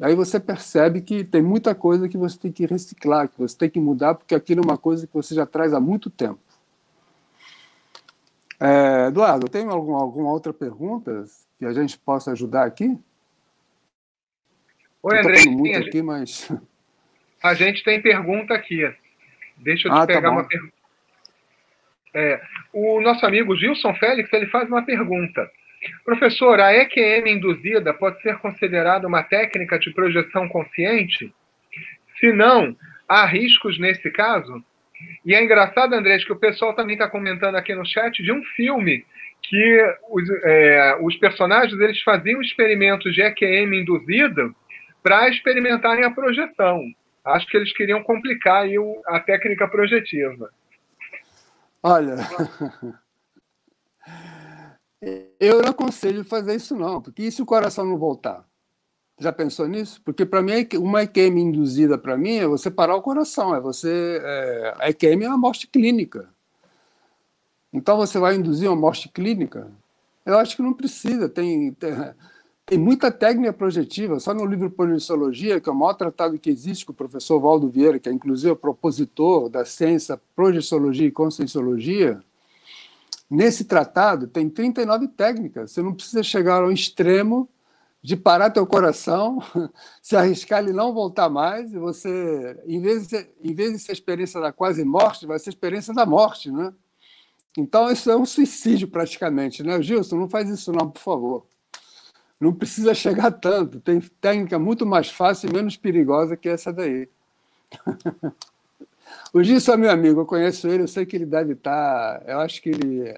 Aí você percebe que tem muita coisa que você tem que reciclar, que você tem que mudar, porque aquilo é uma coisa que você já traz há muito tempo. É, Eduardo, tem alguma, alguma outra pergunta que a gente possa ajudar aqui? Oi, André. Muito aqui, mas... A gente tem pergunta aqui. Deixa eu te ah, tá pegar tá uma pergunta. É, o nosso amigo Gilson Félix ele faz uma pergunta. Professor, a EQM induzida pode ser considerada uma técnica de projeção consciente? Se não, há riscos nesse caso? E é engraçado, Andrés, que o pessoal também está comentando aqui no chat de um filme que os, é, os personagens eles faziam experimentos de EQM induzida para experimentarem a projeção. Acho que eles queriam complicar aí a técnica projetiva. Olha, eu não aconselho fazer isso não, porque e se o coração não voltar? Já pensou nisso? Porque para mim uma EQM induzida para mim é você parar o coração, é você é, a EQM é uma morte clínica. Então você vai induzir uma morte clínica? Eu acho que não precisa. Tem, tem, tem muita técnica projetiva. Só no livro Projeciologia, que é o maior tratado que existe com o professor Valdo Vieira, que é inclusive o propositor da ciência Projeciologia e Conscienciologia, Nesse tratado tem 39 técnicas. Você não precisa chegar ao extremo de parar teu coração, se arriscar ele não voltar mais, e você, em vez, de em vez de ser experiência da quase morte, vai ser experiência da morte, né? Então isso é um suicídio praticamente, né? Gilson, não faz isso não, por favor. Não precisa chegar tanto. Tem técnica muito mais fácil e menos perigosa que essa daí. O Gilson é meu amigo, eu conheço ele, eu sei que ele deve estar. Tá, eu acho que ele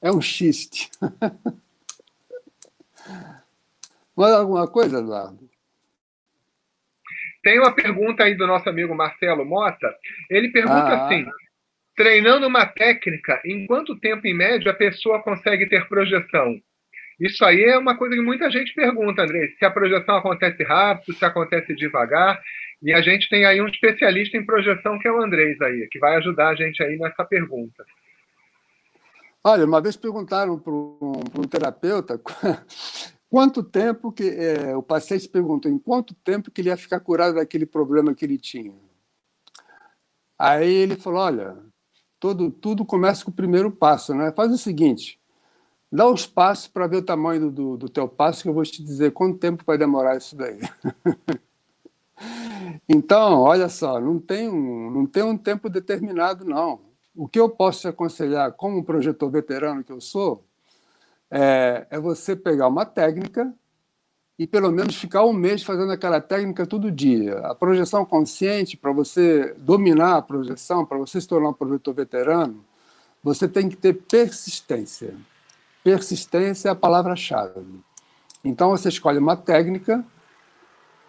é um xiste. Mais alguma coisa, Eduardo? Tem uma pergunta aí do nosso amigo Marcelo Mota. Ele pergunta ah. assim: treinando uma técnica, em quanto tempo em média a pessoa consegue ter projeção? Isso aí é uma coisa que muita gente pergunta, André. Se a projeção acontece rápido, se acontece devagar. E a gente tem aí um especialista em projeção, que é o Andrés aí, que vai ajudar a gente aí nessa pergunta. Olha, uma vez perguntaram para um, um, terapeuta quanto tempo que é, o paciente perguntou em quanto tempo que ele ia ficar curado daquele problema que ele tinha. Aí ele falou, olha, todo, tudo começa com o primeiro passo, né? Faz o seguinte, dá os passos para ver o tamanho do, do teu passo que eu vou te dizer quanto tempo vai demorar isso daí. Então, olha só, não tem, um, não tem um tempo determinado, não. O que eu posso te aconselhar, como projetor veterano que eu sou, é, é você pegar uma técnica e pelo menos ficar um mês fazendo aquela técnica todo dia. A projeção consciente, para você dominar a projeção, para você se tornar um projetor veterano, você tem que ter persistência. Persistência é a palavra-chave. Então você escolhe uma técnica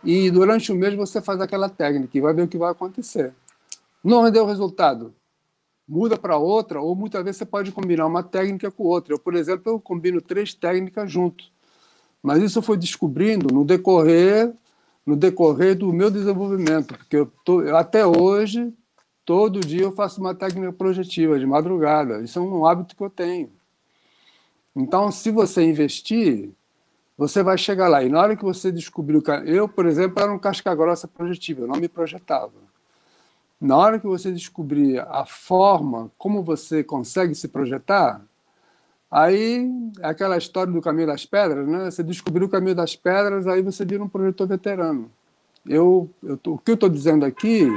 e durante um mês você faz aquela técnica e vai ver o que vai acontecer. Não rendeu resultado, muda para outra, ou muitas vezes você pode combinar uma técnica com outra. Eu, por exemplo, eu combino três técnicas juntos. Mas isso eu fui descobrindo no decorrer, no decorrer do meu desenvolvimento, porque eu, tô, eu até hoje, todo dia eu faço uma técnica projetiva de madrugada. Isso é um hábito que eu tenho. Então, se você investir, você vai chegar lá. E na hora que você descobriu. Eu, por exemplo, era um casca-grossa projetiva, eu não me projetava. Na hora que você descobrir a forma como você consegue se projetar, aí é aquela história do caminho das pedras, né? Você descobriu o caminho das pedras, aí você vira um projetor veterano. Eu, eu o que eu estou dizendo aqui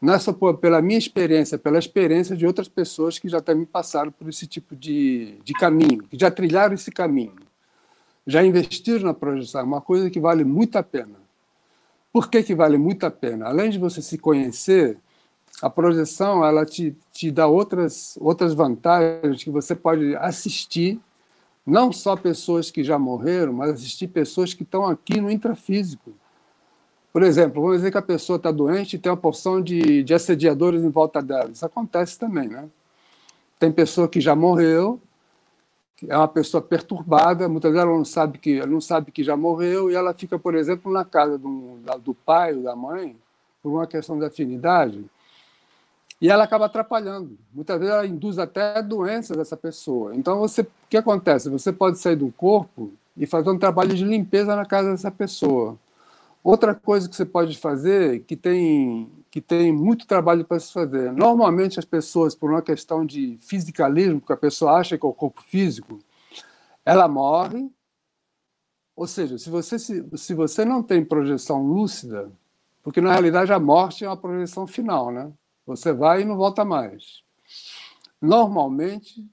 não é pela minha experiência, pela experiência de outras pessoas que já também passaram por esse tipo de, de caminho, que já trilharam esse caminho já investiram na projeção, uma coisa que vale muito a pena. Por que, que vale muito a pena? Além de você se conhecer, a projeção ela te, te dá outras, outras vantagens que você pode assistir, não só pessoas que já morreram, mas assistir pessoas que estão aqui no intrafísico. Por exemplo, vamos dizer que a pessoa está doente e tem uma porção de, de assediadores em volta dela. Isso acontece também, né? Tem pessoa que já morreu é uma pessoa perturbada, muitas vezes ela não sabe que ela não sabe que já morreu e ela fica, por exemplo, na casa do, do pai ou da mãe por uma questão de afinidade. e ela acaba atrapalhando. Muitas vezes ela induz até doenças dessa pessoa. Então, você, o que acontece? Você pode sair do corpo e fazer um trabalho de limpeza na casa dessa pessoa. Outra coisa que você pode fazer, que tem, que tem muito trabalho para se fazer. Normalmente, as pessoas, por uma questão de fisicalismo, que a pessoa acha que é o corpo físico, ela morre. Ou seja, se você, se, se você não tem projeção lúcida, porque na realidade a morte é uma projeção final, né? Você vai e não volta mais. Normalmente,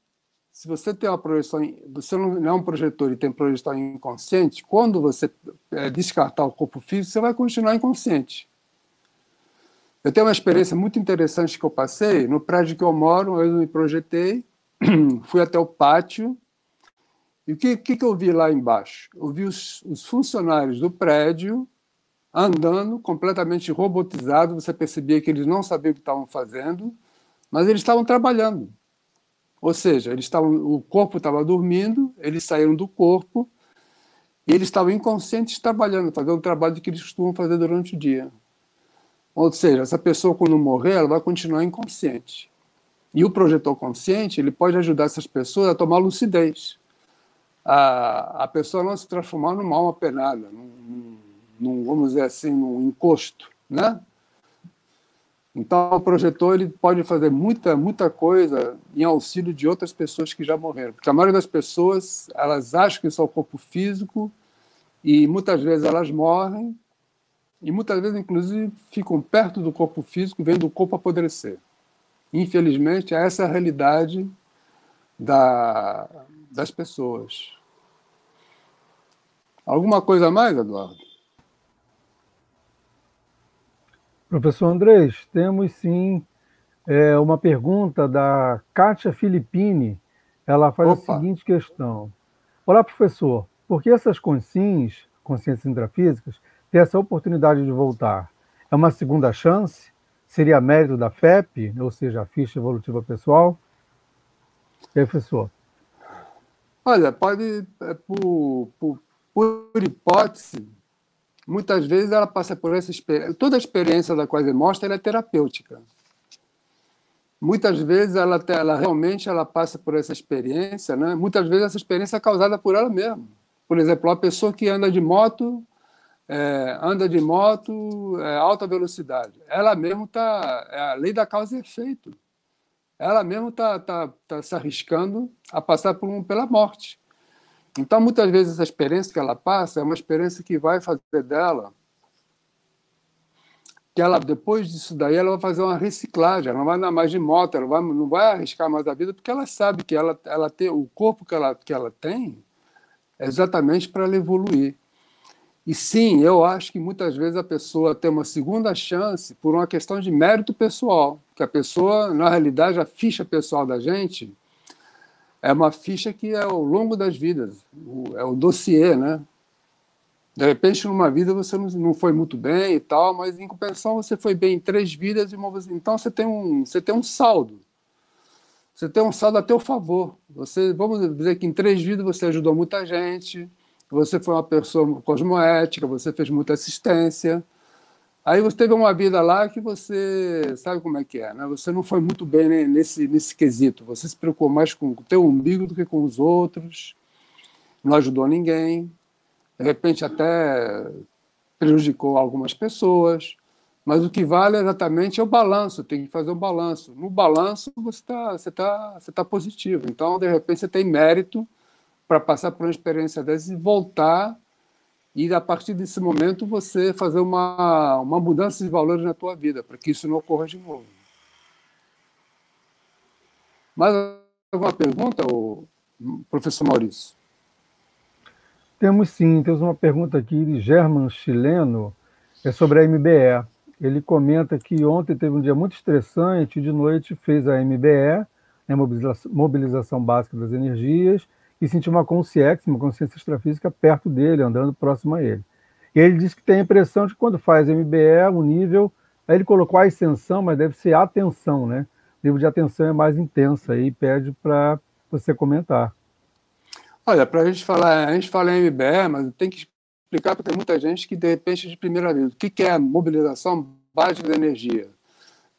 se você tem uma projeção, você não é um projetor e tem projeção inconsciente, quando você é, descartar o corpo físico, você vai continuar inconsciente. Eu tenho uma experiência muito interessante que eu passei. No prédio que eu moro, eu me projetei, fui até o pátio, e o que, que, que eu vi lá embaixo? Eu vi os, os funcionários do prédio andando completamente robotizado. Você percebia que eles não sabiam o que estavam fazendo, mas eles estavam trabalhando. Ou seja, eles estavam, o corpo estava dormindo, eles saíram do corpo e eles estavam inconscientes trabalhando, fazendo o trabalho que eles costumam fazer durante o dia. Ou seja, essa pessoa quando morrer, ela vai continuar inconsciente. E o projetor consciente, ele pode ajudar essas pessoas a tomar lucidez. A, a pessoa não se transformar numa alma penada, num, num, vamos dizer assim, num encosto, né? Então, o projetor ele pode fazer muita, muita coisa em auxílio de outras pessoas que já morreram. Porque a maioria das pessoas, elas acham que é o corpo físico e muitas vezes elas morrem e muitas vezes, inclusive, ficam perto do corpo físico, vendo o corpo apodrecer. Infelizmente, essa é a realidade da, das pessoas. Alguma coisa mais, Eduardo? Professor Andrés, temos sim é, uma pergunta da Kátia Filippini. Ela faz Opa. a seguinte questão. Olá, professor. Por que essas consciências, consciências intrafísicas, têm essa oportunidade de voltar? É uma segunda chance? Seria mérito da FEP, ou seja, a ficha evolutiva pessoal? E aí, professor? Olha, pode, é, por, por, por hipótese, muitas vezes ela passa por essa experiência. Toda a experiência da quase mostra é terapêutica. Muitas vezes ela, ela realmente ela passa por essa experiência, né? Muitas vezes essa experiência é causada por ela mesma. Por exemplo, uma pessoa que anda de moto, é, anda de moto é, alta velocidade, ela mesmo está é a lei da causa e efeito. Ela mesmo está tá, tá se arriscando a passar por um, pela morte. Então, muitas vezes, essa experiência que ela passa é uma experiência que vai fazer dela que ela depois disso daí ela vai fazer uma reciclagem, ela não vai andar mais de moto, ela vai, não vai arriscar mais a vida porque ela sabe que ela, ela tem o corpo que ela, que ela tem é exatamente para ela evoluir. E sim, eu acho que muitas vezes a pessoa tem uma segunda chance por uma questão de mérito pessoal, que a pessoa, na realidade, a ficha pessoal da gente é uma ficha que é ao longo das vidas, é o dossiê, né? De repente, numa vida você não foi muito bem e tal, mas em compensação você foi bem em três vidas, e uma... então você tem, um, você tem um saldo. Você tem um saldo a teu favor. Você, vamos dizer que em três vidas você ajudou muita gente, você foi uma pessoa cosmoética, você fez muita assistência, Aí você teve uma vida lá que você sabe como é que é, né? Você não foi muito bem nesse, nesse quesito. Você se preocupou mais com o teu umbigo do que com os outros. Não ajudou ninguém. De repente até prejudicou algumas pessoas. Mas o que vale exatamente é o balanço. Tem que fazer um balanço. No balanço você está você tá, você tá positivo. Então, de repente, você tem mérito para passar por uma experiência dessa e voltar e a partir desse momento você fazer uma, uma mudança de valores na tua vida, para que isso não ocorra de novo. Mais alguma pergunta, professor Maurício? Temos sim, temos uma pergunta aqui de German Chileno, é sobre a MBE. Ele comenta que ontem teve um dia muito estressante, de noite fez a MBE, né, mobilização, mobilização básica das energias, e sentir uma consciência, uma consciência extrafísica perto dele, andando próximo a ele. E ele diz que tem a impressão de que quando faz MBE, o nível, aí ele colocou a ascensão, mas deve ser atenção, né? O nível de atenção é mais intenso aí, pede para você comentar. Olha, para a gente falar, a gente fala em MBE, mas tem que explicar porque tem muita gente que de repente de primeira vez, o que é a mobilização básica de energia?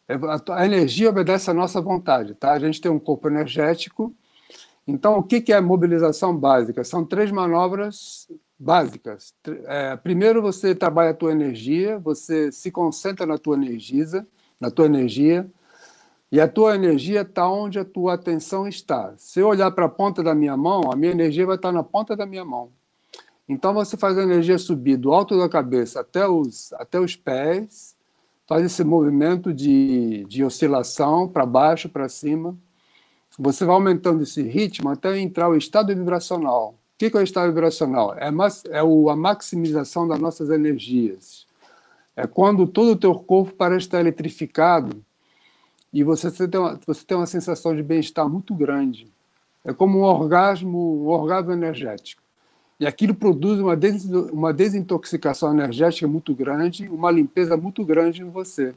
É, a energia obedece à nossa vontade, tá? A gente tem um corpo energético. Então, o que é mobilização básica? São três manobras básicas. É, primeiro, você trabalha a tua energia, você se concentra na tua energia, na tua energia, e a tua energia está onde a tua atenção está. Se eu olhar para a ponta da minha mão, a minha energia vai estar na ponta da minha mão. Então, você faz a energia subir do alto da cabeça até os, até os pés, faz esse movimento de, de oscilação para baixo, para cima. Você vai aumentando esse ritmo até entrar o estado vibracional. O que é o estado vibracional? É, é a maximização das nossas energias. É quando todo o teu corpo parece estar eletrificado e você tem uma, você tem uma sensação de bem-estar muito grande. É como um orgasmo, um orgasmo energético. E aquilo produz uma, des, uma desintoxicação energética muito grande, uma limpeza muito grande em você.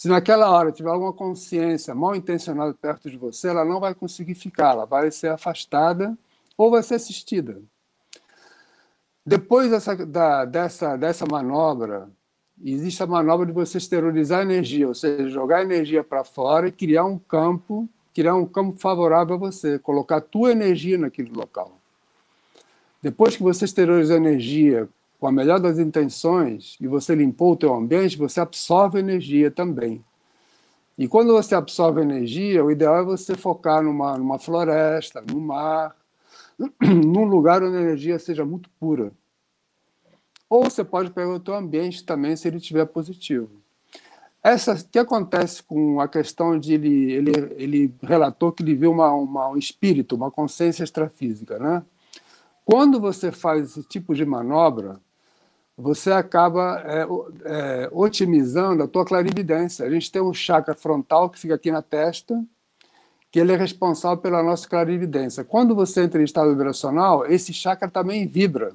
Se naquela hora tiver alguma consciência mal intencionada perto de você, ela não vai conseguir ficar, ela vai ser afastada ou vai ser assistida. Depois dessa, da, dessa, dessa manobra, existe a manobra de você esterilizar a energia, ou seja, jogar energia para fora e criar um campo, criar um campo favorável a você, colocar a tua energia naquele local. Depois que você exteriorizou energia com a melhor das intenções e você limpou o teu ambiente, você absorve energia também. E quando você absorve energia, o ideal é você focar numa, numa floresta, no mar, num lugar onde a energia seja muito pura. Ou você pode pegar o teu ambiente também, se ele estiver positivo. Essa que acontece com a questão de ele, ele, ele relatou que ele viu uma, uma, um espírito, uma consciência extrafísica, né? Quando você faz esse tipo de manobra, você acaba é, é, otimizando a tua clarividência. A gente tem um chakra frontal que fica aqui na testa, que ele é responsável pela nossa clarividência. Quando você entra em estado vibracional, esse chakra também vibra.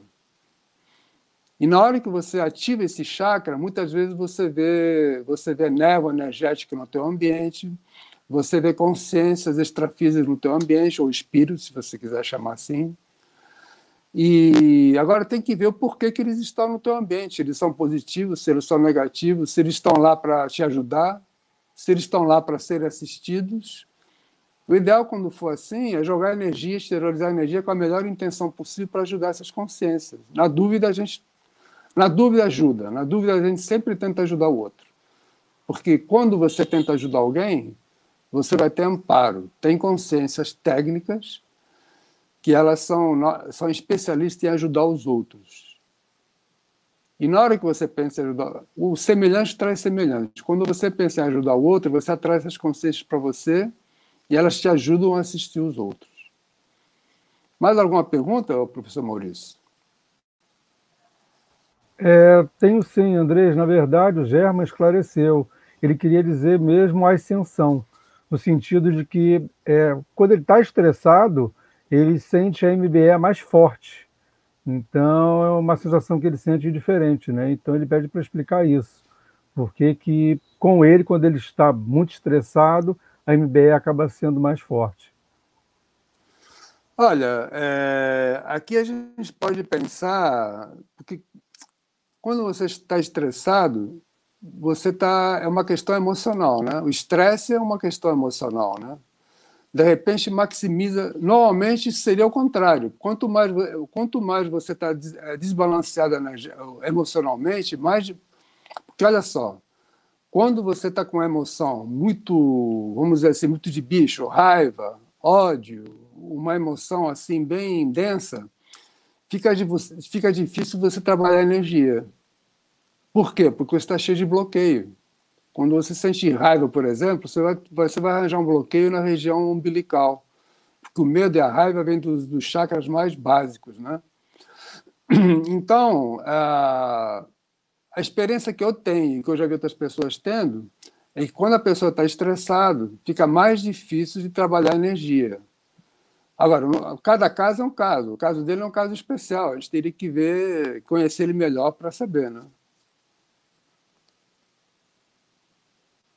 E na hora que você ativa esse chakra, muitas vezes você vê, você vê névoa energética no teu ambiente, você vê consciências extrafísicas no teu ambiente, ou espírito, se você quiser chamar assim. E agora tem que ver o porquê que eles estão no teu ambiente. Eles são positivos, se eles são negativos, se eles estão lá para te ajudar, se eles estão lá para serem assistidos. O ideal, quando for assim, é jogar energia, exteriorizar energia com a melhor intenção possível para ajudar essas consciências. Na dúvida, a gente. Na dúvida, ajuda. Na dúvida, a gente sempre tenta ajudar o outro. Porque quando você tenta ajudar alguém, você vai ter amparo. Tem consciências técnicas que elas são, são especialistas em ajudar os outros. E na hora que você pensa em ajudar, o semelhante traz semelhante. Quando você pensa em ajudar o outro, você atrai essas consciências para você e elas te ajudam a assistir os outros. Mais alguma pergunta, professor Maurício? É, tenho sim, Andrés. Na verdade, o Germa esclareceu. Ele queria dizer mesmo a ascensão, no sentido de que é, quando ele está estressado, ele sente a MBE mais forte. Então, é uma sensação que ele sente diferente, né? Então, ele pede para explicar isso. Porque que, com ele, quando ele está muito estressado, a MBE acaba sendo mais forte. Olha, é, aqui a gente pode pensar, porque quando você está estressado, você está é uma questão emocional, né? O estresse é uma questão emocional, né? De repente maximiza. Normalmente seria o contrário. Quanto mais, quanto mais você está é, desbalanceado emocionalmente, mais. Porque olha só, quando você está com emoção muito, vamos dizer assim, muito de bicho, raiva, ódio, uma emoção assim bem densa, fica, fica difícil você trabalhar a energia. Por quê? Porque você está cheio de bloqueio. Quando você sente raiva, por exemplo, você vai, você vai arranjar um bloqueio na região umbilical, porque o medo e a raiva vêm dos, dos chakras mais básicos, né? Então, a, a experiência que eu tenho, que eu já vi outras pessoas tendo, é que quando a pessoa está estressada, fica mais difícil de trabalhar a energia. Agora, cada caso é um caso. O caso dele é um caso especial. A gente teria que ver, conhecer ele melhor para saber, né?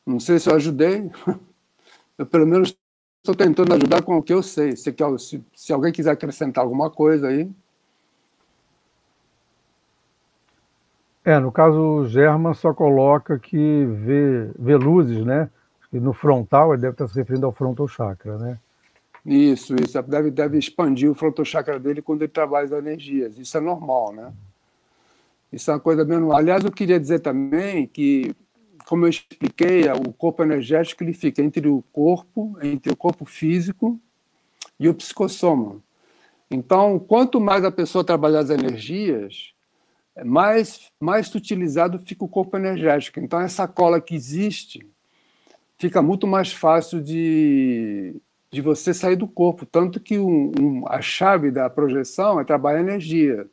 Não sei se eu ajudei. Eu, pelo menos, estou tentando ajudar com o que eu sei. Se, se, se alguém quiser acrescentar alguma coisa aí. É, no caso, o German só coloca que vê, vê luzes, né? E no frontal, ele deve estar se referindo ao frontal chakra, né? Isso, isso. Deve, deve expandir o frontal chakra dele quando ele trabalha as energias. Isso é normal, né? Isso é uma coisa menos. Aliás, eu queria dizer também que, como eu expliquei, o corpo energético ele fica entre o corpo, entre o corpo físico e o psicossoma. Então, quanto mais a pessoa trabalhar as energias, mais, mais sutilizado fica o corpo energético. Então, essa cola que existe fica muito mais fácil de, de você sair do corpo. Tanto que um, um, a chave da projeção é trabalhar energia.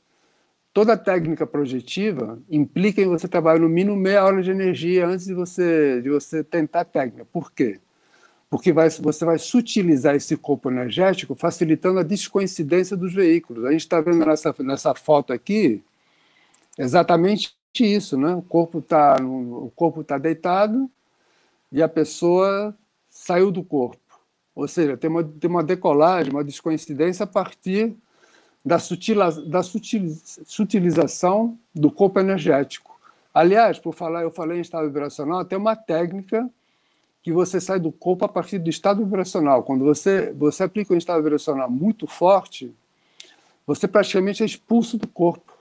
Toda técnica projetiva implica em você trabalhar no mínimo meia hora de energia antes de você, de você tentar a técnica. Por quê? Porque vai, você vai sutilizar esse corpo energético, facilitando a descoincidência dos veículos. A gente está vendo nessa, nessa foto aqui exatamente isso, né? O corpo está tá deitado e a pessoa saiu do corpo. Ou seja, tem uma, tem uma decolagem, uma descoincidência a partir da, sutila, da sutil, sutilização do corpo energético. Aliás, por falar, eu falei em estado vibracional, tem uma técnica que você sai do corpo a partir do estado vibracional. Quando você, você aplica um estado vibracional muito forte, você praticamente é expulso do corpo.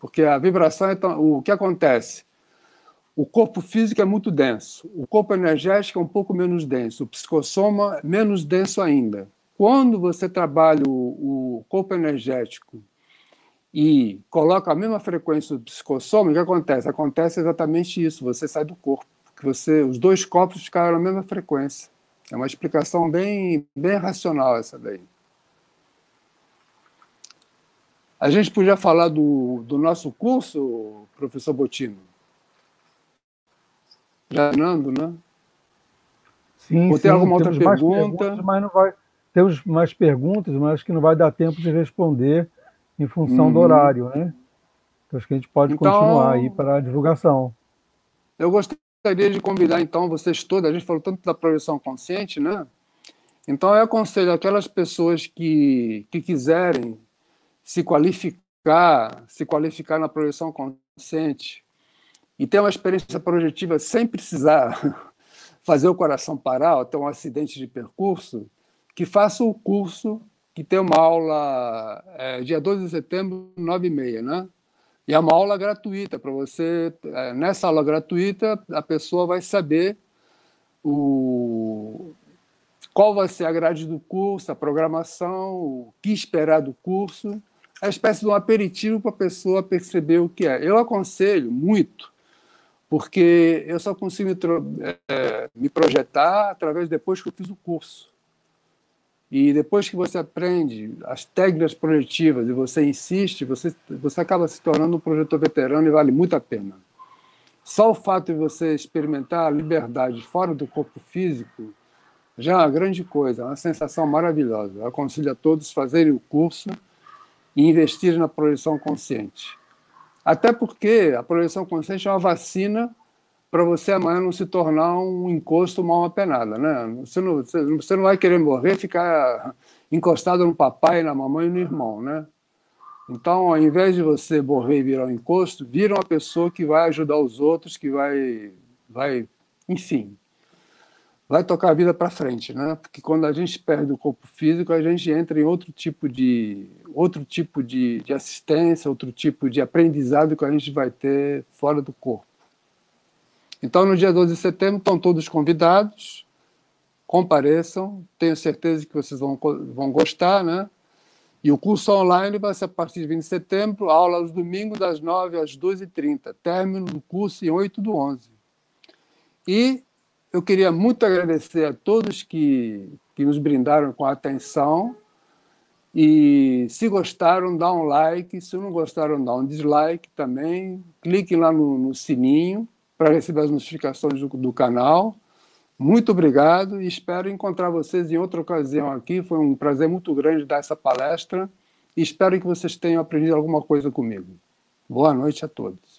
Porque a vibração é tão, o que acontece? O corpo físico é muito denso, o corpo energético é um pouco menos denso, o psicossoma menos denso ainda. Quando você trabalha o, o corpo energético e coloca a mesma frequência do psicossoma, o que acontece? Acontece exatamente isso, você sai do corpo, porque você, os dois corpos ficaram na mesma frequência. É uma explicação bem, bem racional essa daí. A gente podia falar do, do nosso curso, professor Botino? Fernando, né? Sim, Ou tem sim, alguma outra pergunta? mas não vai, temos mais perguntas, mas acho que não vai dar tempo de responder em função uhum. do horário, né? Então acho que a gente pode então, continuar aí para a divulgação. Eu gostaria de convidar, então, vocês todos, a gente falou tanto da projeção consciente, né? Então, eu aconselho aquelas pessoas que, que quiserem se qualificar, se qualificar na projeção consciente, e ter uma experiência projetiva sem precisar fazer o coração parar ou ter um acidente de percurso, que faça o curso, que tem uma aula é, dia 12 de setembro, 9 e meia, né? E é uma aula gratuita para você. É, nessa aula gratuita, a pessoa vai saber o, qual vai ser a grade do curso, a programação, o que esperar do curso. É uma espécie de um aperitivo para a pessoa perceber o que é. Eu aconselho muito porque eu só consigo é, me projetar através depois que eu fiz o curso. E depois que você aprende as técnicas projetivas e você insiste, você, você acaba se tornando um projetor veterano e vale muito a pena. Só o fato de você experimentar a liberdade fora do corpo físico já é uma grande coisa, é uma sensação maravilhosa. Eu aconselho a todos fazerem o curso e investirem na projeção consciente. Até porque a projeção consciente é uma vacina para você amanhã não se tornar um encosto mal apenada, né? Você não, você não vai querer morrer ficar encostado no papai, na mamãe e no irmão, né? Então, ao invés de você morrer e virar um encosto, vira uma pessoa que vai ajudar os outros, que vai, vai enfim, vai tocar a vida para frente, né? Porque quando a gente perde o corpo físico, a gente entra em outro tipo de outro tipo de, de assistência, outro tipo de aprendizado que a gente vai ter fora do corpo. Então, no dia 12 de setembro, estão todos convidados, compareçam, tenho certeza que vocês vão, vão gostar, né? E o curso online vai ser a partir de 20 de setembro, aula aos domingos, das 9 às 12h30, término do curso em 8 do 11. E eu queria muito agradecer a todos que, que nos brindaram com a atenção. E se gostaram, dá um like. Se não gostaram, dá um dislike também. Clique lá no, no sininho para receber as notificações do, do canal. Muito obrigado e espero encontrar vocês em outra ocasião aqui. Foi um prazer muito grande dar essa palestra e espero que vocês tenham aprendido alguma coisa comigo. Boa noite a todos.